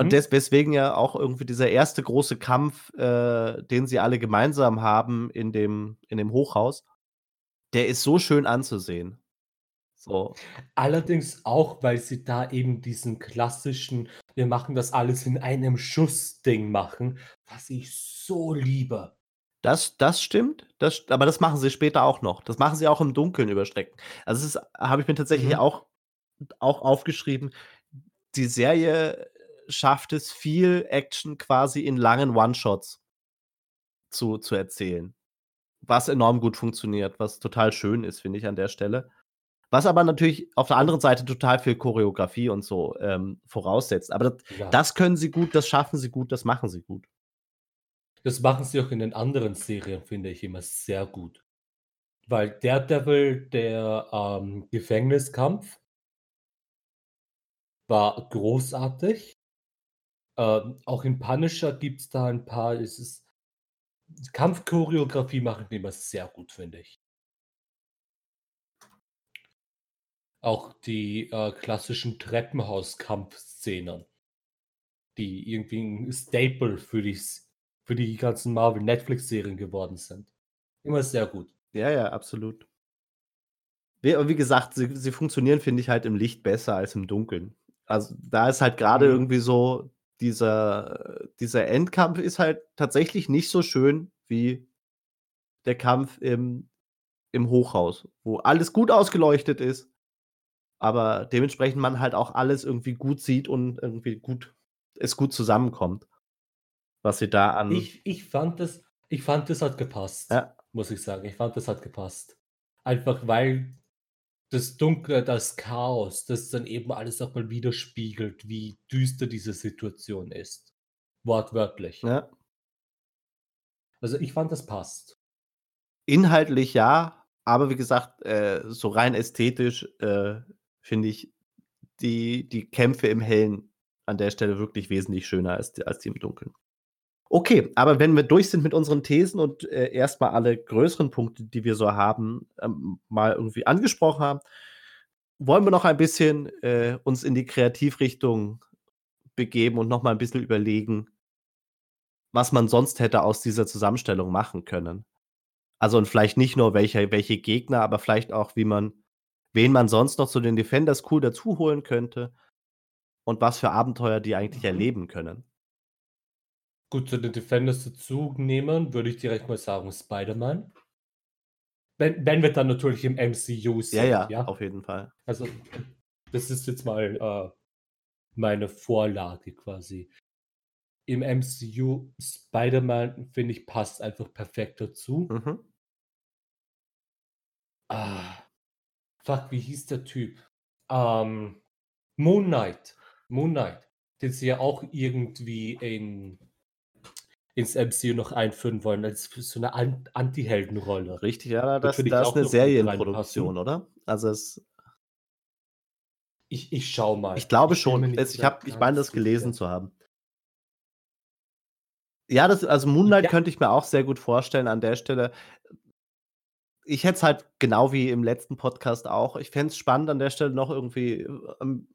Speaker 1: Und
Speaker 2: Mhm.
Speaker 1: des weswegen ja auch irgendwie dieser 1. große Kampf, äh, den sie alle gemeinsam haben in dem in dem Hochhaus, der ist so schön anzusehen. So.
Speaker 2: Allerdings auch, weil sie da eben diesen klassischen „Wir machen das alles in einem Schuss“-Ding machen, was ich so liebe.
Speaker 1: Das das stimmt, das aber das machen sie später auch noch. Das machen sie auch im Dunkeln über Strecken. Also, ist habe ich mir tatsächlich
Speaker 2: Mhm.
Speaker 1: auch auch aufgeschrieben. Die Serie schafft es, viel Action quasi in langen One-Shots zu zu erzählen, was enorm gut funktioniert, was total schön ist, finde ich an der Stelle. Was aber natürlich auf der anderen Seite total viel Choreografie und so, ähm, voraussetzt. Aber d
Speaker 2: Ja.
Speaker 1: das können sie gut, das schaffen sie gut, das machen sie gut.
Speaker 2: Das machen sie auch in den anderen Serien, finde ich immer sehr gut. Weil Daredevil, der, ähm, Gefängniskampf war großartig. Ähm, auch in Punisher gibt's da 'n paar es ist Kampfchoreografie machen die immer sehr gut, finde ich. Auch die, äh, klassischen Treppenhauskampfszenen die irgendwie 'n Staple für die für die ganzen Marvel-Netflix-Serien geworden sind. Immer sehr gut.
Speaker 1: Ja, ja, absolut. Wie aber wie gesagt, sie sie funktionieren, finde ich, halt im Licht besser als im Dunkeln. Also, da ist halt grade
Speaker 2: Mhm.
Speaker 1: irgendwie so dieser dieser Endkampf ist halt tatsächlich nicht so schön wie der Kampf im im Hochhaus, wo alles gut ausgeleuchtet ist, aber dementsprechend man halt auch alles irgendwie gut sieht und irgendwie gut es gut zusammenkommt, was sie da an
Speaker 2: Ich ich fand das ich fand, das hat gepasst,
Speaker 1: Ja.
Speaker 2: muss ich sagen. Ich fand, das hat gepasst. Einfach weil das Dunkle, das Chaos, das dann eben alles noch mal widerspiegelt, wie düster diese Situation ist, wortwörtlich.
Speaker 1: Ja.
Speaker 2: Also, ich fand, das passt.
Speaker 1: Inhaltlich ja, aber wie gesagt, äh, so rein ästhetisch, äh, finde ich die die Kämpfe im Hellen an der Stelle wirklich wesentlich schöner als als die im Dunkeln. Okay, aber wenn wir durch sind mit unseren Thesen und, äh, erst mal alle größeren Punkte, die wir so haben, ähm, mal irgendwie angesprochen haben, wollen wir noch ein bisschen, äh, uns in die Kreativrichtung begeben und noch mal 'n bisschen überlegen was man sonst hätte aus dieser Zusammenstellung machen können. Also, und vielleicht nicht nur welche welche Gegner, aber vielleicht auch, wie man wen man sonst noch zu den Defenders cool dazu holen könnte und was für Abenteuer die eigentlich
Speaker 2: Mhm.
Speaker 1: erleben können.
Speaker 2: Gut, zu den Defenders dazu nehmen, würde ich direkt mal sagen, Spider-Man. Wenn wenn wir dann natürlich im MCU
Speaker 1: Ja,
Speaker 2: sind,
Speaker 1: ja,
Speaker 2: ja?
Speaker 1: auf jeden Fall.
Speaker 2: Also, das ist jetzt mal, äh, meine Vorlage quasi. Im MCU Spider-Man, finde ich, passt einfach perfekt dazu.
Speaker 1: Mhm.
Speaker 2: Ah, fuck, wie hieß der Typ? Ähm, Moon Knight. Moon Knight, den sie ja auch irgendwie in ins MCU noch einführen wollen als so 'ne An Antiheldenrolle.
Speaker 1: Richtig, ja, das
Speaker 2: finde ich,
Speaker 1: da ist
Speaker 2: auch
Speaker 1: 'ne
Speaker 2: noch gut
Speaker 1: Serie in Produktion,
Speaker 2: reinpassen.
Speaker 1: oder? Also, es
Speaker 2: Ich ich schaue
Speaker 1: Ich
Speaker 2: mal.
Speaker 1: glaube
Speaker 2: Ich bin mir
Speaker 1: schon. Es ich habe ich meine, das gelesen zu haben. Ja, das also, Moon Knight
Speaker 2: Ja.
Speaker 1: könnte ich mir auch sehr gut vorstellen an der Stelle. Ich hätte es halt genau wie im letzten Podcast auch ich fände es spannend an der Stelle noch irgendwie, ähm,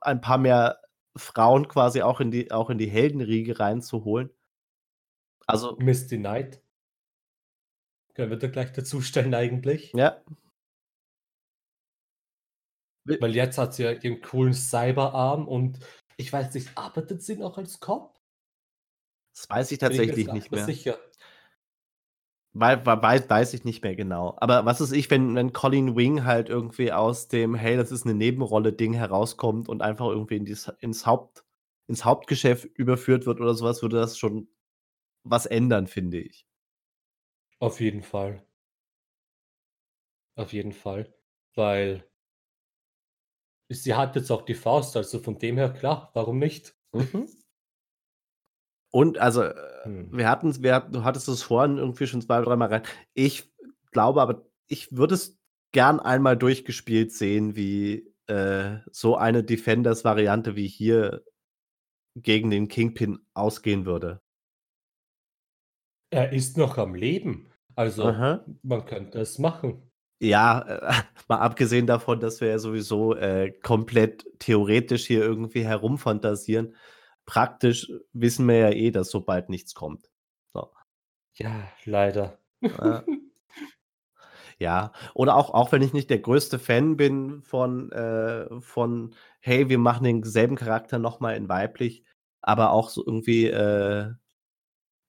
Speaker 1: ein paar mehr Frauen quasi auch in die auch in die Heldenriege reinzuholen. Also
Speaker 2: Misty Knight. Können wir da gleich dazustellen eigentlich.
Speaker 1: Ja.
Speaker 2: Weil jetzt hat sie ja ihren coolen Cyberarm und ich weiß nicht, arbeitet sie noch als Cop?
Speaker 1: Das weiß ich
Speaker 2: ich
Speaker 1: tatsächlich
Speaker 2: gar nicht mehr. sicher.
Speaker 1: Wei wa wei weiß ich nicht mehr genau. Aber was weiß ich, wenn wenn Colleen Wing halt irgendwie aus dem „Hey, das ist 'ne Nebenrolle“-Ding herauskommt und einfach irgendwie in dies ins Haupt ins Hauptgeschäft überführt wird oder so was, würde das schon was ändern, finde ich.
Speaker 2: Auf jeden Fall. Auf jeden Fall, weil sie hat jetzt auch die Faust, also, von dem her klar, warum nicht?
Speaker 1: Mhm. Und also, äh,
Speaker 2: Hm.
Speaker 1: wir hatten's wir du hattest es vorhin irgendwie schon zwei, dreimal rein ich glaube aber, ich würde es gern einmal durchgespielt sehen, wie, äh, so eine Defenders-Variante wie hier gegen den Kingpin ausgehen würde.
Speaker 2: Er ist noch am Leben. Also,
Speaker 1: Aha.
Speaker 2: man könnte es machen.
Speaker 1: Ja, äh, mal abgesehen davon, dass wir ja sowieso, äh, komplett theoretisch hier irgendwie herumfantasieren. Praktisch wissen wir ja eh, dass so bald nichts kommt. So.
Speaker 2: Ja, leider.
Speaker 1: Ja. Ja, oder auch auch wenn ich nicht der größte Fan bin von äh, von: „Hey, wir machen denselben Charakter noch mal in weiblich“, aber auch so irgendwie, äh,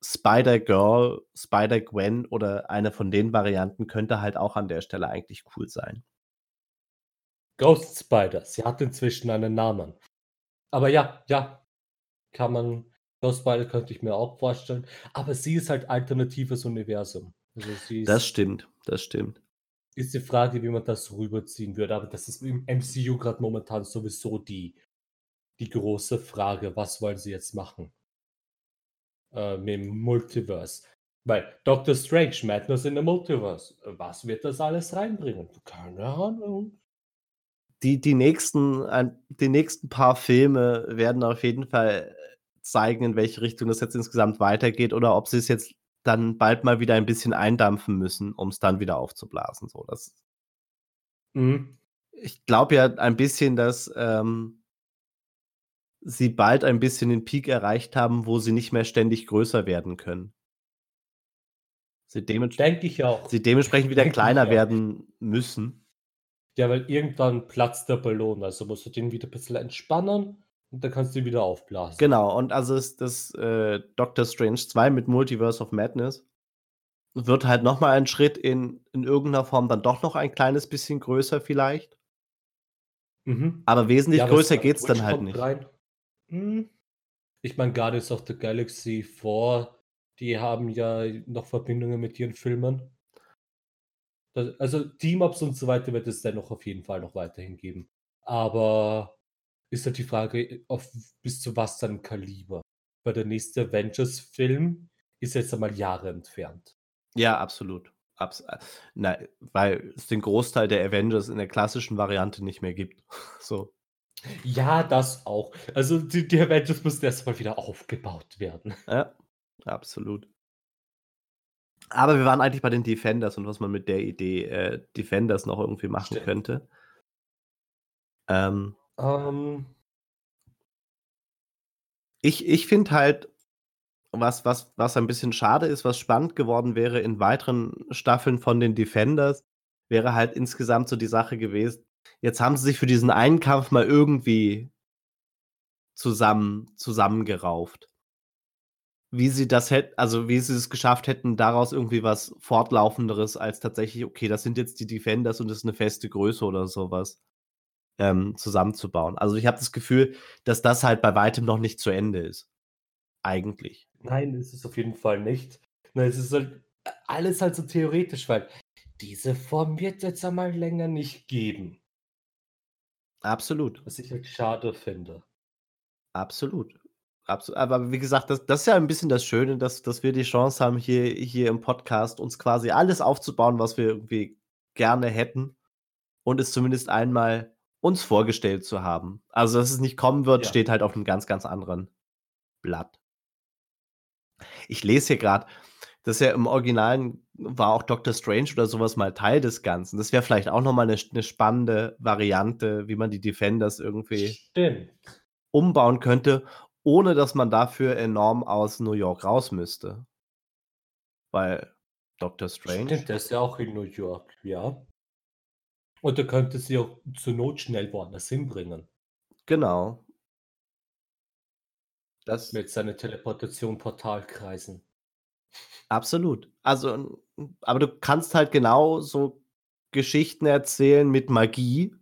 Speaker 1: Spider-Girl, Spider-Gwen oder eine von den Varianten könnte halt auch an der Stelle eigentlich cool sein.
Speaker 2: Ghost Spider, sie hat inzwischen einen Namen. Aber ja, ja, kann man Ghost Spider könnte ich mir auch vorstellen, aber sie ist halt alternatives Universum. Also, sie
Speaker 1: Das
Speaker 2: ist
Speaker 1: stimmt, das stimmt.
Speaker 2: ist die Frage, wie man das rüberziehen würde, aber das ist im MCU grad momentan sowieso die die große Frage: „Was wollen sie jetzt machen?“ Äh, mit'm Multiverse. Weil Doctor Strange, Madness in the Multiverse. Was wird das alles reinbringen? Keine Ahnung.
Speaker 1: Die die nächsten die nächsten paar Filme werden auf jeden Fall zeigen, in welche Richtung das jetzt insgesamt weitergeht oder ob sie's jetzt dann bald mal wieder ein bisschen eindampfen müssen, um's dann wieder aufzublasen, so das
Speaker 2: Mhm.
Speaker 1: Ich glaube ja ein bisschen, dass, ähm sie bald ein bisschen den Peak erreicht haben, wo sie nicht mehr ständig größer werden können. Sie dements
Speaker 2: Denke ich auch.
Speaker 1: sie dementsprechend wieder
Speaker 2: Denke ich
Speaker 1: kleiner werden müssen.
Speaker 2: Ja, weil irgendwann platzt der Ballon, also musst du den wieder bisschen entspannen und dann kannst du ihn wieder aufblasen.
Speaker 1: Genau, und also das das, äh, Doctor Strange 2 mit Multiverse of Madness wird halt noch mal ein Schritt in in irgend 'ner Form dann doch noch ein kleines bisschen größer vielleicht.
Speaker 2: Mhm.
Speaker 1: Aber wesentlich
Speaker 2: Ja,
Speaker 1: größer geht's dann halt nicht.
Speaker 2: rein. Hm, ich meine, Guardians of the Galaxy 4, die haben ja noch Verbindungen mit ihren Filmen. Al also, Team-Ups und so weiter wird es dennoch auf jeden Fall noch weiterhin geben. Aber ist halt die Frage, auf bis zu was 'nem Kaliber. Weil der nächste Avengers-Film ist jetzt einmal Jahre entfernt.
Speaker 1: Ja, absolut. Abs äh, na, weil es den Großteil der Avengers in der klassischen Variante nicht mehr gibt, so.
Speaker 2: Ja, das auch. Also, die die Avengers müssen erst mal wieder aufgebaut werden.
Speaker 1: Ja, absolut. Aber wir waren eigentlich bei den Defenders und was man mit der Idee, äh, Defenders noch irgendwie machen
Speaker 2: Stimmt.
Speaker 1: könnte. Ähm
Speaker 2: Ähm
Speaker 1: Ich ich finde halt, was was was ein bisschen schade ist, was spannend geworden wäre in weiteren Staffeln von den Defenders, wäre halt insgesamt so die Sache gewesen, jetzt haben sie sich für diesen einen Kampf mal irgendwie zusammen zusammengerauft. Wie sie das hätt also, wie sie es geschafft hätten, daraus irgendwie was Fortlaufenderes als tatsächlich: „Okay, das sind jetzt die Defenders und das ist 'ne feste Größe“ oder so was, ähm, zusammenzubauen. Also, ich habe das Gefühl, dass das halt bei Weitem noch nicht zu Ende ist. Eigentlich.
Speaker 2: Nein, ist es auf jeden Fall nicht. Ne, es ist halt alles halt so theoretisch, weil diese Form wird's jetzt einmal länger nicht geben.
Speaker 1: Absolut.
Speaker 2: Was ich halt schade finde.
Speaker 1: Absolut. Abso aber wie gesagt, das das ist ja ein bisschen das Schöne, dass dass wir die Chance haben, hier hier im Podcast uns quasi alles aufzubauen, was wir irgendwie gerne hätten und es zumindest einmal uns vorgestellt zu haben. Also, dass es nicht kommen wird,
Speaker 2: Ja.
Speaker 1: steht halt auf 'nem ganz, ganz anderen Blatt. Ich lese hier grad, dass ja im Originalen war auch Doctor Strange oder so was mal Teil des Ganzen. Das wäre vielleicht auch noch mal 'ne 'ne spannende Variante, wie man die Defenders irgendwie
Speaker 2: Stimmt.
Speaker 1: umbauen könnte, ohne dass man dafür enorm aus New York raus müsste. Weil Doctor Strange
Speaker 2: Stimmt, der ist ja auch in New York, ja. Und er könnte sie auch zur Not schnell woanders hinbringen.
Speaker 1: Genau. Das
Speaker 2: Mit seinen Teleportation-Portalkreisen.
Speaker 1: Absolut. Also, aber du kannst halt genau so Geschichten erzählen mit Magie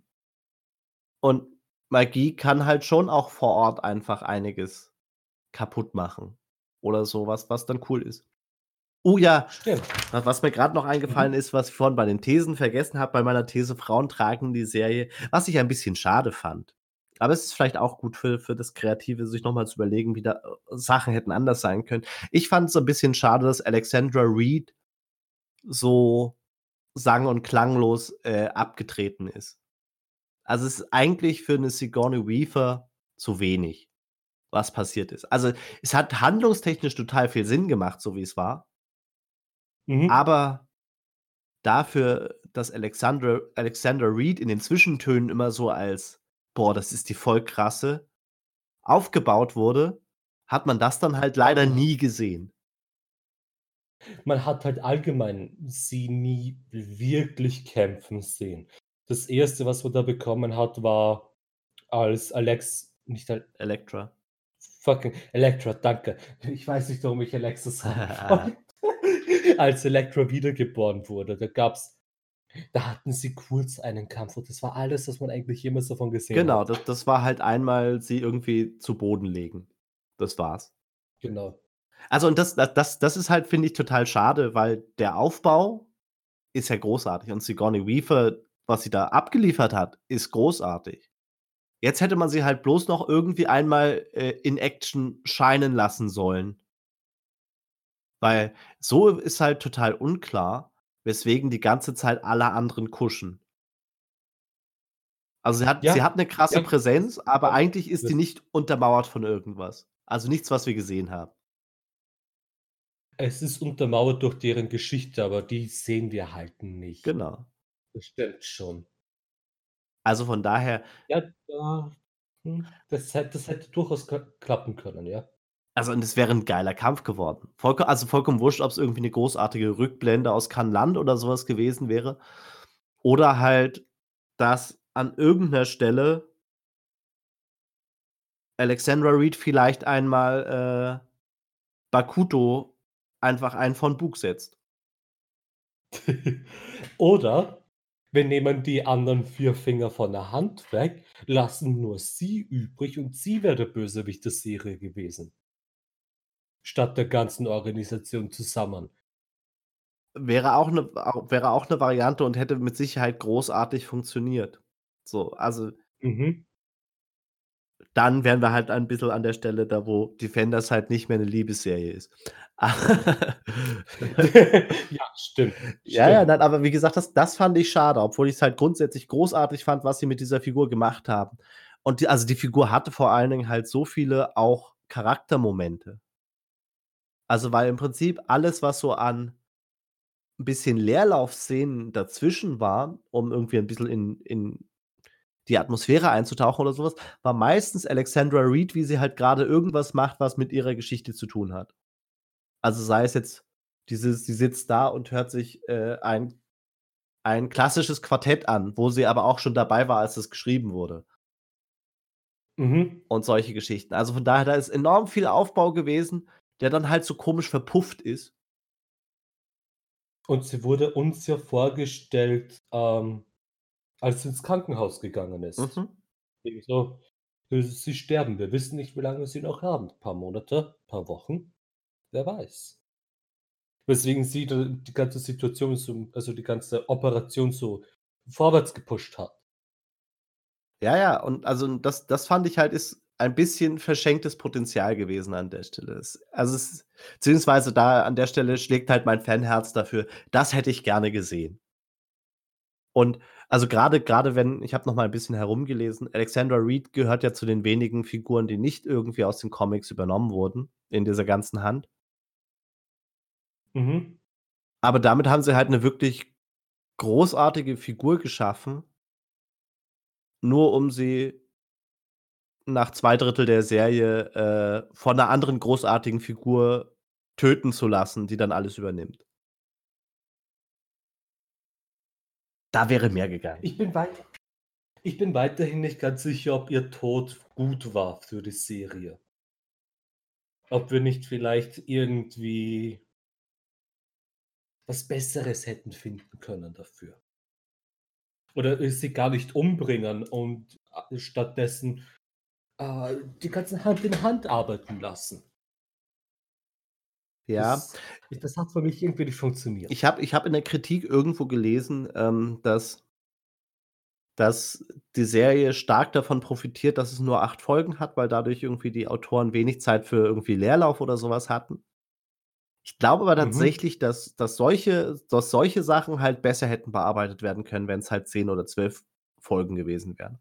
Speaker 1: und Magie kann halt schon auch vor Ort einfach einiges kaputt machen oder so was, dann cool ist. Oh ja,
Speaker 2: Stimmt.
Speaker 1: wa was mir grad noch eingefallen
Speaker 2: Mhm.
Speaker 1: ist, was ich vorhin bei den Thesen vergessen habe, bei meiner These „Frauen tragen die Serie“, was ich ein bisschen schade fand. Aber es ist vielleicht auch gut für für das Kreative, sich noch mal zu überlegen, wie da, äh, Sachen hätten anders sein können. Ich fand's so 'n bisschen schade, dass Alexandra Reed so sang und klanglos, äh, abgetreten ist. Also, es ist eigentlich für 'ne Sigourney Weaver zu wenig, was passiert ist. Also, es hat handlungstechnisch total viel Sinn gemacht, so wie es war.
Speaker 2: Mhm.
Speaker 1: Aber dafür, dass Alexandra Alexandra Reed in den Zwischentönen immer so als: „Boah, das ist die voll Krasse“, aufgebaut wurde, hat man das dann halt leider nie gesehen.
Speaker 2: Man hat halt allgemein sie nie wirklich kämpfen sehen. Das Erste, was man da bekommen hat, war als Alex nicht Al
Speaker 1: Elektra.
Speaker 2: fucking Elektra, danke. Ich weiß nicht, warum ich Alexa wollte. Als Elektra wiedergeboren wurde, da gab's da hatten sie kurz einen Kampf und das war alles, was man eigentlich jemals davon gesehen
Speaker 1: Genau,
Speaker 2: hat.
Speaker 1: das das war halt einmal sie irgendwie zu Boden legen. Das war's.
Speaker 2: Genau.
Speaker 1: Also, und das da das das ist halt, finde ich, total schade, weil der Aufbau ist ja großartig und Sigourney Weaver, was sie da abgeliefert hat, ist großartig. Jetzt hätte man sie halt bloß noch irgendwie einmal, äh, in Action scheinen lassen sollen. Weil so ist halt total unklar, weswegen die ganze Zeit alle anderen kuschen. Also, sie hat sie
Speaker 2: Ja,
Speaker 1: hat 'ne krasse
Speaker 2: ja,
Speaker 1: Präsenz, aber eigentlich ist die
Speaker 2: das
Speaker 1: nicht untermauert von irgendwas. Also, nichts, was wir gesehen haben.
Speaker 2: Es ist untermauert durch deren Geschichte, aber die sehen wir halt nicht.
Speaker 1: Genau.
Speaker 2: Das stimmt schon.
Speaker 1: Also, von daher
Speaker 2: Ja, da hm, das das hätte durchaus klappen können, ja.
Speaker 1: Also, und es wäre 'n geiler Kampf geworden. Vollko also, vollkommen wurscht, ob's irgendwie 'ne großartige Rückblende aus Cannes-Land oder so was gewesen wäre oder halt, dass an irgend 'ner Stelle Alexandra Reed vielleicht einmal, äh, Bakuto einfach einen von Bug setzt.
Speaker 2: Oder wir nehmen die anderen 4 Finger von der Hand weg, lassen nur sie übrig und sie wäre der Bösewicht der Serie gewesen. Statt der ganzen Organisation zusammen.
Speaker 1: Wäre auch 'ne au wäre auch 'ne Variante und hätte mit Sicherheit großartig funktioniert. So, also
Speaker 2: Mhm.
Speaker 1: dann wären wir halt ein bisschen an der Stelle da, wo Defenders halt nicht mehr 'ne Liebesserie ist.
Speaker 2: Ja, stimmt,
Speaker 1: Ja, ja, nein, aber wie gesagt, das das fand ich schade, obwohl ich's halt grundsätzlich großartig fand, was sie mit dieser Figur gemacht haben. Und die also, die Figur hatte vor allen Dingen halt so viele auch Charaktermomente. Also, weil im Prinzip alles, was so an 'n bisschen Leerlaufszenen dazwischen war, um irgendwie 'n bisschen in in die Atmosphäre einzutauchen oder so was, war meistens Alexandra Reed, wie sie halt grade irgendwas macht, was mit ihrer Geschichte zu tun hat. Also, sei es jetzt dieses sie sitzt da und hört sich, äh, ein ein klassisches Quartett an, wo sie aber auch schon dabei war, als es geschrieben wurde.
Speaker 2: Mhm.
Speaker 1: Und solche Geschichten. Also, von daher, da ist enorm viel Aufbau gewesen, der dann halt so komisch verpufft ist.
Speaker 2: Und sie wurde uns ja vorgestellt, ähm, als sie ins Krankenhaus gegangen ist.
Speaker 1: Mhm.
Speaker 2: So: „Äh, sie sterben. Wir wissen nicht, wie lange sie noch haben. Paar Monate, paar Wochen, wer weiß?“ Weswegen sie die ganze Situation so also, die ganze Operation so vorwärts gepusht hat.
Speaker 1: Ja, ja, und also, das das fand ich halt, ist ein bisschen verschenktes Potenzial gewesen an der Stelle. Also, es beziehungsweise da an der Stelle schlägt halt mein Fanherz dafür. Das hätte ich gerne gesehen. Und also, grade grade wenn ich habe noch mal 'n bisschen herumgelesen, Alexandra Reed gehört ja zu den wenigen Figuren, die nicht irgendwie aus den Comics übernommen wurden in dieser ganzen Hand.
Speaker 2: Mhm.
Speaker 1: Aber damit haben sie halt 'ne wirklich großartige Figur geschaffen nur um sie nach 2/3 der Serie, äh, von 'ner anderen großartigen Figur töten zu lassen, die dann alles übernimmt. Da wäre mehr gegangen.
Speaker 2: Ich bin weit ich bin weiterhin nicht ganz sicher, ob ihr Tod gut war für die Serie. Ob wir nicht vielleicht irgendwie was Besseres hätten finden können dafür. Oder, äh, sie gar nicht umbringen und a stattdessen, äh, die ganze Hand in Hand arbeiten lassen.
Speaker 1: Ja.
Speaker 2: Das das hat für mich irgendwie nicht funktioniert.
Speaker 1: Ich habe ich habe in der Kritik irgendwo gelesen, ähm, dass dass die Serie stark davon profitiert, dass es nur 8 Folgen hat, weil dadurch irgendwie die Autoren wenig Zeit für irgendwie Leerlauf oder so was hatten. Ich glaube aber
Speaker 2: Mhm.
Speaker 1: tatsächlich, dass dass solche dass solche Sachen halt besser hätten bearbeitet werden können, wenn's halt 10 oder 12 Folgen gewesen wären.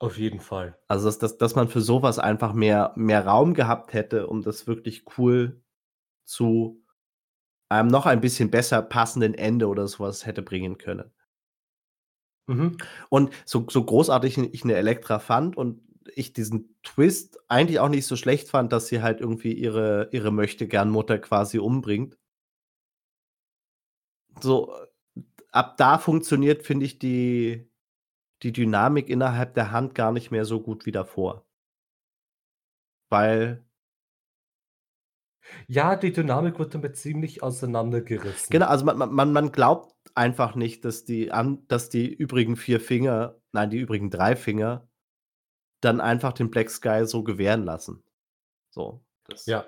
Speaker 2: Auf jeden Fall.
Speaker 1: Also, dass dass dass man für so was einfach mehr mehr Raum gehabt hätte, um das wirklich cool zu einem noch ein bisschen besser passenden Ende oder so was hätte bringen können.
Speaker 2: Mhm.
Speaker 1: Und so so großartig ich 'ne Elektra fand und ich diesen Twist eigentlich auch nicht so schlecht fand, dass sie halt irgendwie ihre ihre Möchtegern-Mutter quasi umbringt. So, äh, ab da funktioniert, finde ich, die die Dynamik innerhalb der Hand gar nicht mehr so gut wie davor. Weil
Speaker 2: Ja, die Dynamik wird damit ziemlich auseinandergerissen.
Speaker 1: Genau, also, man man man glaubt einfach nicht, dass die an dass die übrigen 4 Finger nein, die übrigen 3 Finger dann einfach den Black Sky so gewähren lassen. So, das
Speaker 2: Ja.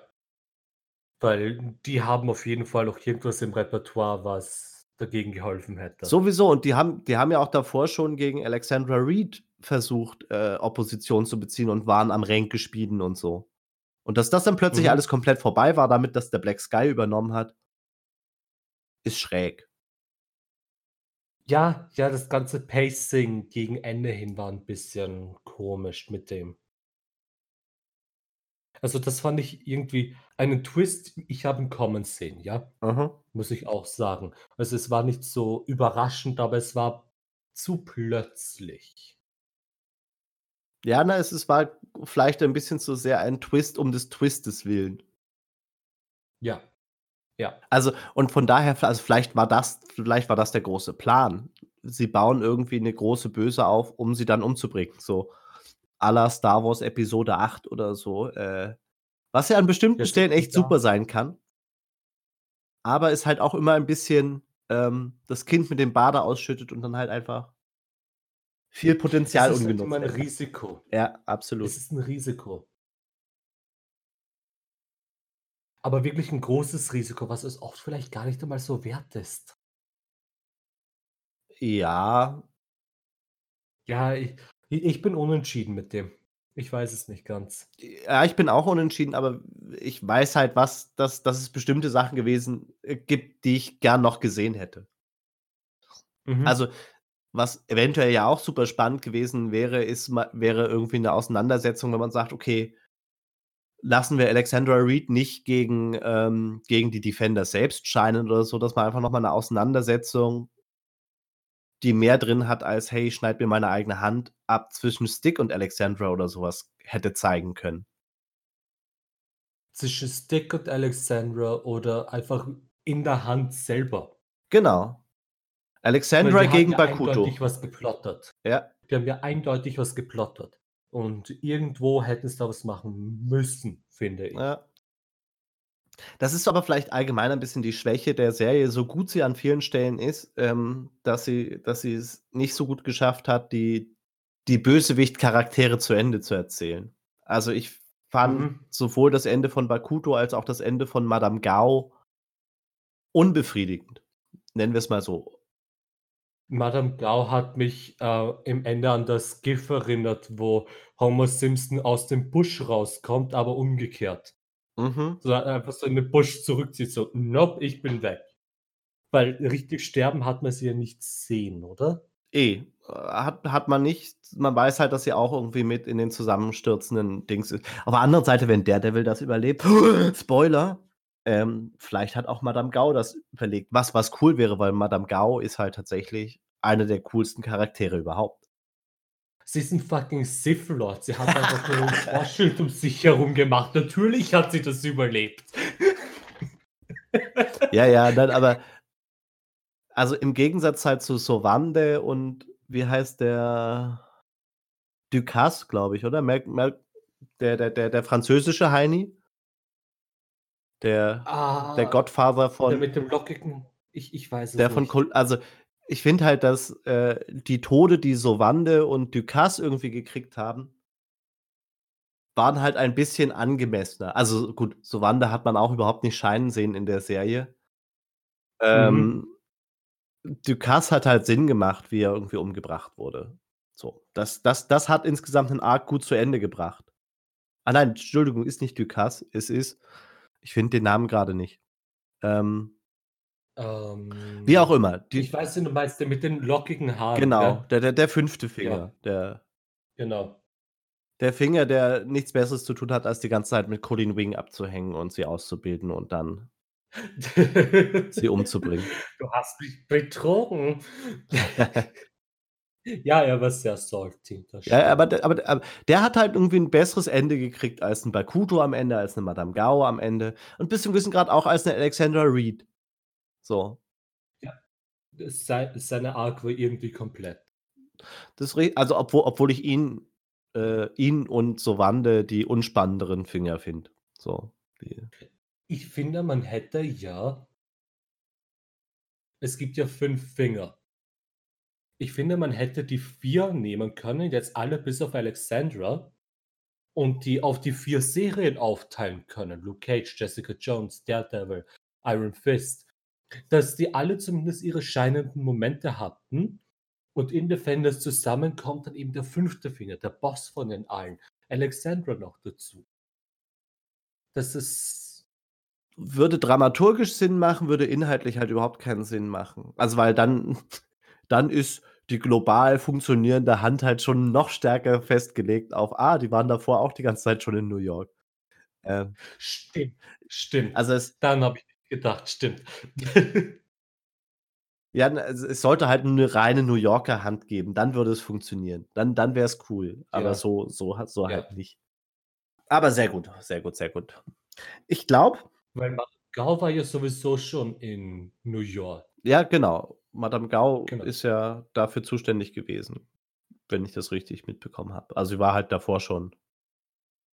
Speaker 2: Weil die haben auf jeden Fall noch irgendwas im Repertoire, was dagegen geholfen hätte.
Speaker 1: Sowieso und die haben die haben ja auch davor schon gegen Alexandra Reed versucht, äh, Opposition zu beziehen und waren am Ränkespielen und so. Und dass das dann plötzlich
Speaker 2: Mhm.
Speaker 1: alles komplett vorbei war damit, dass der Black Sky übernommen hat ist schräg.
Speaker 2: Ja, ja, das ganze Pacing gegen Ende hin war 'n bisschen komisch mit dem. Also, das fand ich irgendwie einen Twist, ich habe ihn kommen sehen, ja,
Speaker 1: Mhm.
Speaker 2: muss ich auch sagen. Also, es war nicht so überraschend, aber es war zu plötzlich.
Speaker 1: Ja, na, es war vielleicht ein bisschen zu sehr ein Twist um des Twistes willen.
Speaker 2: Ja. Ja.
Speaker 1: Also, und von daher also, vielleicht war das vielleicht war das der große Plan. Sie bauen irgendwie 'ne große Böse auf, um sie dann umzubringen, so à la Star Wars Episode 8 oder so, äh, was ja an bestimmten
Speaker 2: Das
Speaker 1: Stellen echt super sein kann. Aber ist halt auch immer ein bisschen, ähm, das Kind mit dem Bade ausschüttet und dann halt einfach viel Potenzial
Speaker 2: Es ist halt
Speaker 1: ungenutzt
Speaker 2: immer 'n
Speaker 1: lässt.
Speaker 2: Risiko.
Speaker 1: Ja, absolut.
Speaker 2: Es ist 'n Risiko. Aber wirklich 'n großes Risiko, was es oft vielleicht gar nicht einmal so wert ist.
Speaker 1: Ja.
Speaker 2: Ja, i i ich bin unentschieden mit dem. Ich weiß es nicht ganz.
Speaker 1: Ja, ich bin auch unentschieden, aber ich weiß halt, was dass dass es bestimmte Sachen gewesen, äh, gibt, die ich gern noch gesehen hätte.
Speaker 2: Mhm.
Speaker 1: Also, was eventuell ja auch super spannend gewesen wäre, ist ma wäre irgendwie 'ne Auseinandersetzung, wenn man sagt: „Okay“ „lassen wir Alexandra Reed nicht gegen ähm, gegen die Defenders selbst scheinen oder so“, dass man einfach noch mal 'ne Auseinandersetzung die mehr drin hat als: „Hey, ich schneide mir meine eigene Hand ab“, zwischen Stick und Alexandra oder so was hätte zeigen können.
Speaker 2: Zwischen Stick und Alexandra oder einfach in der Hand selber.
Speaker 1: Genau. Alexandra
Speaker 2: die haben
Speaker 1: gegen
Speaker 2: ja
Speaker 1: Bakuto.
Speaker 2: eindeutig was geplottert.
Speaker 1: Ja.
Speaker 2: Die haben ja eindeutig was geplottert. Und irgendwo hätten sie da was machen müssen, finde ich.
Speaker 1: Ja. Das ist aber vielleicht allgemein ein bisschen die Schwäche der Serie, so gut sie an vielen Stellen ist, ähm, dass sie dass sie es nicht so gut geschafft hat, die die Bösewicht-Charaktere zu Ende zu erzählen. Also, ich fand
Speaker 2: Mhm.
Speaker 1: sowohl das Ende von Bakuto als auch das Ende von Madame Gao unbefriedigend, nennen wir's mal so.
Speaker 2: Madame Gao hat mich, äh, im Ende an das GIF erinnert, wo Homer Simpson aus dem Busch rauskommt, aber umgekehrt.
Speaker 1: Mhm.
Speaker 2: So einfach so in den Busch zurückzieht, so: „Nope, ich bin weg.“ Weil richtig sterben hat man sie ja nicht sehen, oder?
Speaker 1: Eh, hat hat man nicht. Man weiß halt, dass sie auch irgendwie mit in den zusammenstürzenden Dings ist. Auf der anderen Seite, wenn Daredevil das überlebt Spoiler, ähm, vielleicht hat auch Madame Gao das überlegt, was was cool wäre, weil Madame Gao ist halt tatsächlich eine der coolsten Charaktere überhaupt.
Speaker 2: Sie ist 'n fucking Sith Lord. Sie hat einfach nur 'n Force-Schild um sich herum gemacht. Natürlich hat sie das überlebt.
Speaker 1: Ja, ja, nein, aber also, im Gegensatz halt zu Sovande und wie heißt der? Ducasse, glaube ich, oder? Mer Mer der der der der französische Heini? Der der
Speaker 2: Ah,
Speaker 1: Godfather
Speaker 2: der
Speaker 1: von
Speaker 2: mit dem lockigen ich ich weiß es
Speaker 1: der von
Speaker 2: nicht.
Speaker 1: Col also, ich finde halt, dass, äh, die Tode, die Sovande und Ducasse irgendwie gekriegt haben waren halt ein bisschen angemessener. Also, gut, Sovande hat man auch überhaupt nicht scheinen sehen in der Serie.
Speaker 2: Mhm.
Speaker 1: Ähm, Ducasse hat halt Sinn gemacht, wie er irgendwie umgebracht wurde. So, das das das hat insgesamt 'nen Arc gut zu Ende gebracht. Ah nein, Entschuldigung, ist nicht Ducasse, es ist ich finde den Namen grade nicht. Ähm wie auch
Speaker 2: Ähm,
Speaker 1: immer,
Speaker 2: ich
Speaker 1: die
Speaker 2: weiß, wen du meinst, der mit den lockigen Haaren,
Speaker 1: Genau,
Speaker 2: gell?
Speaker 1: der der der 5.
Speaker 2: Ja.
Speaker 1: Finger, der
Speaker 2: Genau.
Speaker 1: der Finger, der nichts Besseres zu tun hat, als die ganze Zeit mit Colleen Wing abzuhängen und sie auszubilden und dann sie umzubringen.
Speaker 2: Du hast mich betrogen. Ja, er war sehr salty,
Speaker 1: Ja, aber aber aber der hat halt irgendwie 'n besseres Ende gekriegt als 'n Bakuto am Ende, als 'ne Madame Gao am Ende und bis zum gewissen Grad auch als 'ne Alexandra Reed. So.
Speaker 2: Ja, sei seine Arc war irgendwie komplett.
Speaker 1: Das also, obwo obwohl ich ihn äh, ihn und Sovande die unspannenderen Finger finde, so, die
Speaker 2: Ich finde, man hätte ja es gibt ja 5 Finger. Ich finde, man hätte die 4 nehmen können, jetzt alle bis auf Alexandra und die auf die 4 Serien aufteilen können. Luke Cage, Jessica Jones, Daredevil, Iron Fist. Dass die alle zumindest ihre scheinenden Momente hatten und in Defenders zusammen kommt dann eben der 5. Finger, der Boss von den allen, Alexandra noch dazu. Das ist
Speaker 1: Würde dramaturgisch Sinn machen, würde inhaltlich halt überhaupt keinen Sinn machen. Also, weil dann dann ist die global funktionierende Hand halt schon noch stärker festgelegt auf: „Ah, die waren davor auch die ganze Zeit schon in New York.“ Ähm
Speaker 2: Stimmt, stimmt.
Speaker 1: Also, es
Speaker 2: Daran habe ich gedacht, stimmt.
Speaker 1: Ja, n es sollte halt 'ne reine New Yorker Hand geben, dann würde es funktionieren. Dann dann wäre es cool, aber
Speaker 2: Ja.
Speaker 1: so so so
Speaker 2: Ja.
Speaker 1: halt nicht. Aber sehr gut, sehr gut, sehr gut. Ich glaube
Speaker 2: Weil Gao war ja sowieso schon in New York.
Speaker 1: Ja, genau. Madame Gao
Speaker 2: Genau.
Speaker 1: ist ja dafür zuständig gewesen, wenn ich das richtig mitbekommen habe. Also, sie war halt davor schon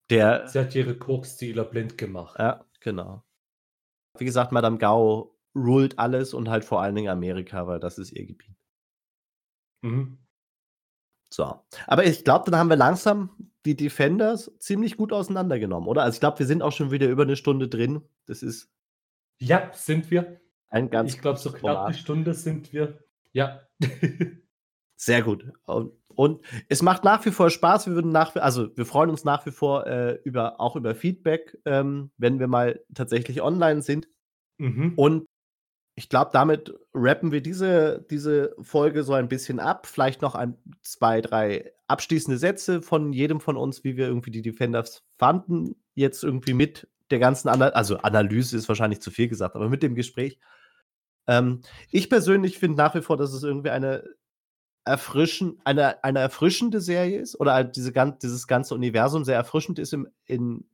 Speaker 1: der
Speaker 2: Sie hat ihre Koks-Dealer blind gemacht.
Speaker 1: Ja, genau. Wie gesagt, Madame Gao ruled alles und halt vor allen Dingen Amerika, weil das ist ihr Gebiet.
Speaker 2: Mhm.
Speaker 1: So. Aber ich glaube, dann haben wir langsam die Defenders ziemlich gut auseinandergenommen, oder? Also, ich glaube, wir sind auch schon wieder über 'ne Stunde drin. Das ist
Speaker 2: Ja, sind wir.
Speaker 1: Ein ganz
Speaker 2: Ich glaube, so knapp 'ne
Speaker 1: Format.
Speaker 2: Stunde sind wir. Ja.
Speaker 1: Sehr gut. Und und es macht nach wie vor Spaß. Wir würden nach also, wir freuen uns nach wie vor, äh, über auch über Feedback, ähm, wenn wir mal tatsächlich online sind.
Speaker 2: Mhm.
Speaker 1: Und ich glaube, damit wrappen wir diese diese Folge so ein bisschen ab. Vielleicht noch ein 2, 3 abschließende Sätze von jedem von uns, wie wir irgendwie die Defenders fanden. Jetzt irgendwie mit der ganzen Ana also, Analyse ist wahrscheinlich zu viel gesagt, aber mit dem Gespräch. Ähm, ich persönlich finde nach wie vor, dass es irgendwie eine erfrischen eine eine erfrischende Serie ist oder halt diese dieses ganze Universum sehr erfrischend ist im in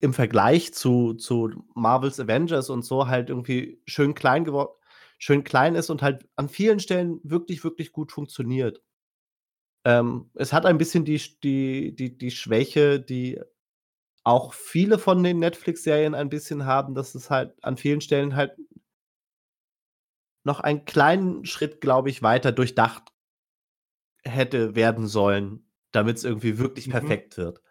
Speaker 1: im Vergleich zu zu Marvels Avengers und so halt irgendwie schön klein gewor schön klein ist und halt an vielen Stellen wirklich, wirklich gut funktioniert. Ähm, es hat ein bisschen die die die die Schwäche, die auch viele von den Netflix-Serien ein bisschen haben, dass es halt an vielen Stellen halt noch einen kleinen Schritt, glaube ich, weiter durchdacht hätte werden sollen, damit's irgendwie wirklich
Speaker 2: Mhm.
Speaker 1: perfekt wird.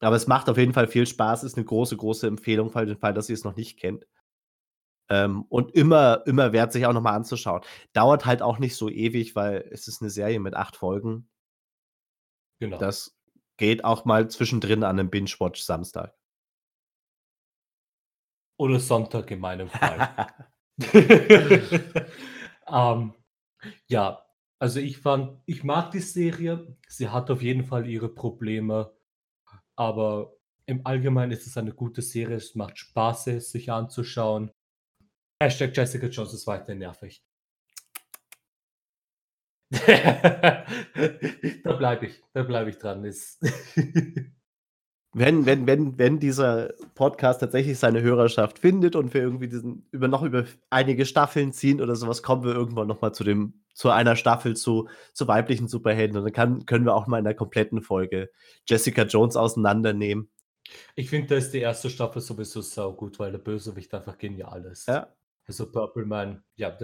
Speaker 1: Aber es macht auf jeden Fall viel Spaß, ist 'ne große, große Empfehlung für den Fall, dass ihr's noch nicht kennt. Ähm, und immer immer wert, sich auch noch mal anzuschauen. Dauert halt auch nicht so ewig, weil es ist 'ne Serie mit 8 Folgen.
Speaker 2: Genau.
Speaker 1: Das geht auch mal zwischendrin an 'nem Binge-Watch Samstag.
Speaker 2: Oder Sonntag in meinem Fall. Ähm, ja, also, ich fand ich mag die Serie. Sie hat auf jeden Fall ihre Probleme, aber im Allgemeinen ist es eine gute Serie. Es macht Spaß, es sich anzuschauen. Hashtag Jessica Jones ist weiterhin nervig. Da bleibe ich da bleibe ich dran.
Speaker 1: Wenn wenn wenn wenn dieser Podcast tatsächlich seine Hörerschaft findet und wir irgendwie diesen über noch über einige Staffeln ziehen oder so was, kommen wir irgendwann noch mal zu dem zu einer Staffel zu zu weiblichen Superhelden und dann kann können wir auch mal in der kompletten Folge Jessica Jones auseinandernehmen.
Speaker 2: Ich finde, da ist die 1. Staffel sowieso saugut, weil der Bösewicht einfach genial ist.
Speaker 1: Ja.
Speaker 2: Also, Purple Man, ja,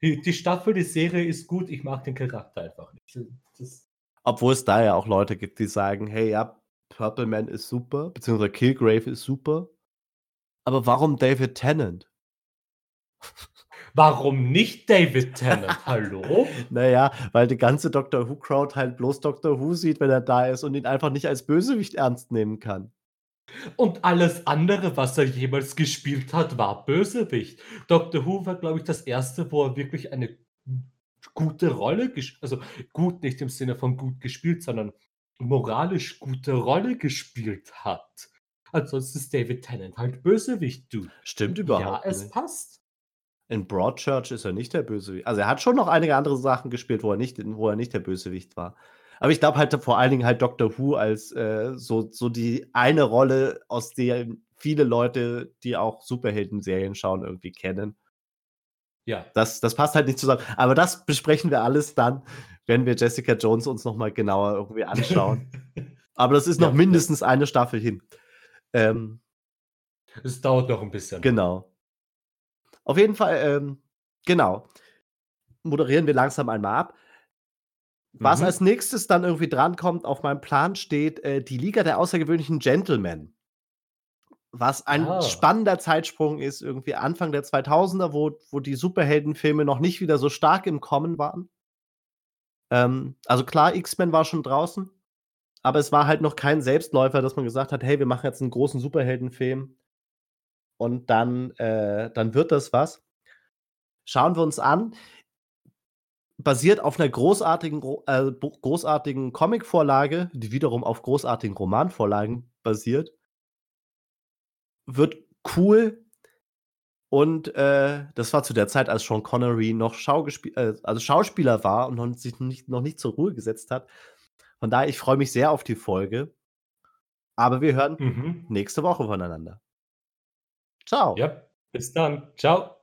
Speaker 2: die Staffel, die Serie ist gut, ich mag den Charakter einfach nicht. Das
Speaker 1: Obwohl es da ja auch Leute gibt, die sagen: „Hey, ja, Purple Man ist super, beziehungsweise Killgrave ist super, aber warum David Tennant?“
Speaker 2: Warum nicht David Tennant? Hallo?
Speaker 1: Na ja, weil die ganze Doctor Who Crowd halt bloß Doctor Who sieht, wenn er da ist und ihn einfach nicht als Bösewicht ernst nehmen kann.
Speaker 2: Und alles andere, was er jemals gespielt hat, war Bösewicht. Doctor Who war, glaube ich, das 1., wo er wirklich eine gute Rolle gesch also, gut nicht im Sinne von gut gespielt, sondern moralisch gute Rolle gespielt hat. Ansonsten ist David Tennant halt Bösewicht, Dude.
Speaker 1: Stimmt
Speaker 2: Ja,
Speaker 1: überhaupt
Speaker 2: es
Speaker 1: nicht.
Speaker 2: passt.
Speaker 1: In Broadchurch ist er nicht der Bösewicht. Also, er hat schon noch einige andere Sachen gespielt, wo er nicht wo er nicht der Bösewicht war. Aber ich glaube halt vor allen Dingen halt Doctor Who als, äh, so so die eine Rolle, aus der viele Leute, die auch Superhelden-Serien schauen, irgendwie kennen.
Speaker 2: Ja.
Speaker 1: Das das passt halt nicht zusammen. Aber das besprechen wir alles dann, wenn wir Jessica Jones uns noch mal genauer irgendwie anschauen. Aber das ist
Speaker 2: Ja,
Speaker 1: noch
Speaker 2: ja.
Speaker 1: mindestens eine Staffel hin. Ähm
Speaker 2: Es dauert noch 'n bisschen.
Speaker 1: Genau. Auf jeden Fall, ähm, genau, moderieren wir langsam einmal ab. Was
Speaker 2: Mhm.
Speaker 1: als Nächstes dann irgendwie drankommt, auf meinem Plan steht, äh, die Liga der außergewöhnlichen Gentlemen. Was ein
Speaker 2: Ah.
Speaker 1: spannender Zeitsprung ist, irgendwie Anfang der 2000er, wo wo die Superheldenfilme noch nicht wieder so stark im Kommen waren. Ähm, also klar, X-Men war schon draußen, aber es war halt noch kein Selbstläufer, dass man gesagt hat: „Hey, wir machen jetzt 'n großen Superheldenfilm und dann äh, dann wird das was.“ Schauen wir uns an. Basiert auf 'ner großartigen gro äh, großartigen Comicvorlage, die wiederum auf großartigen Romanvorlagen basiert. Wird cool Und, äh, das war zu der Zeit, als Sean Connery noch äh, also Schauspieler war und noch sich nicht noch nicht zur Ruhe gesetzt hat. Von daher, ich freue mich sehr auf die Folge. Aber wir hören
Speaker 2: Mhm.
Speaker 1: nächste Woche voneinander. Tschau.
Speaker 2: Ja, bis dann. Tschau.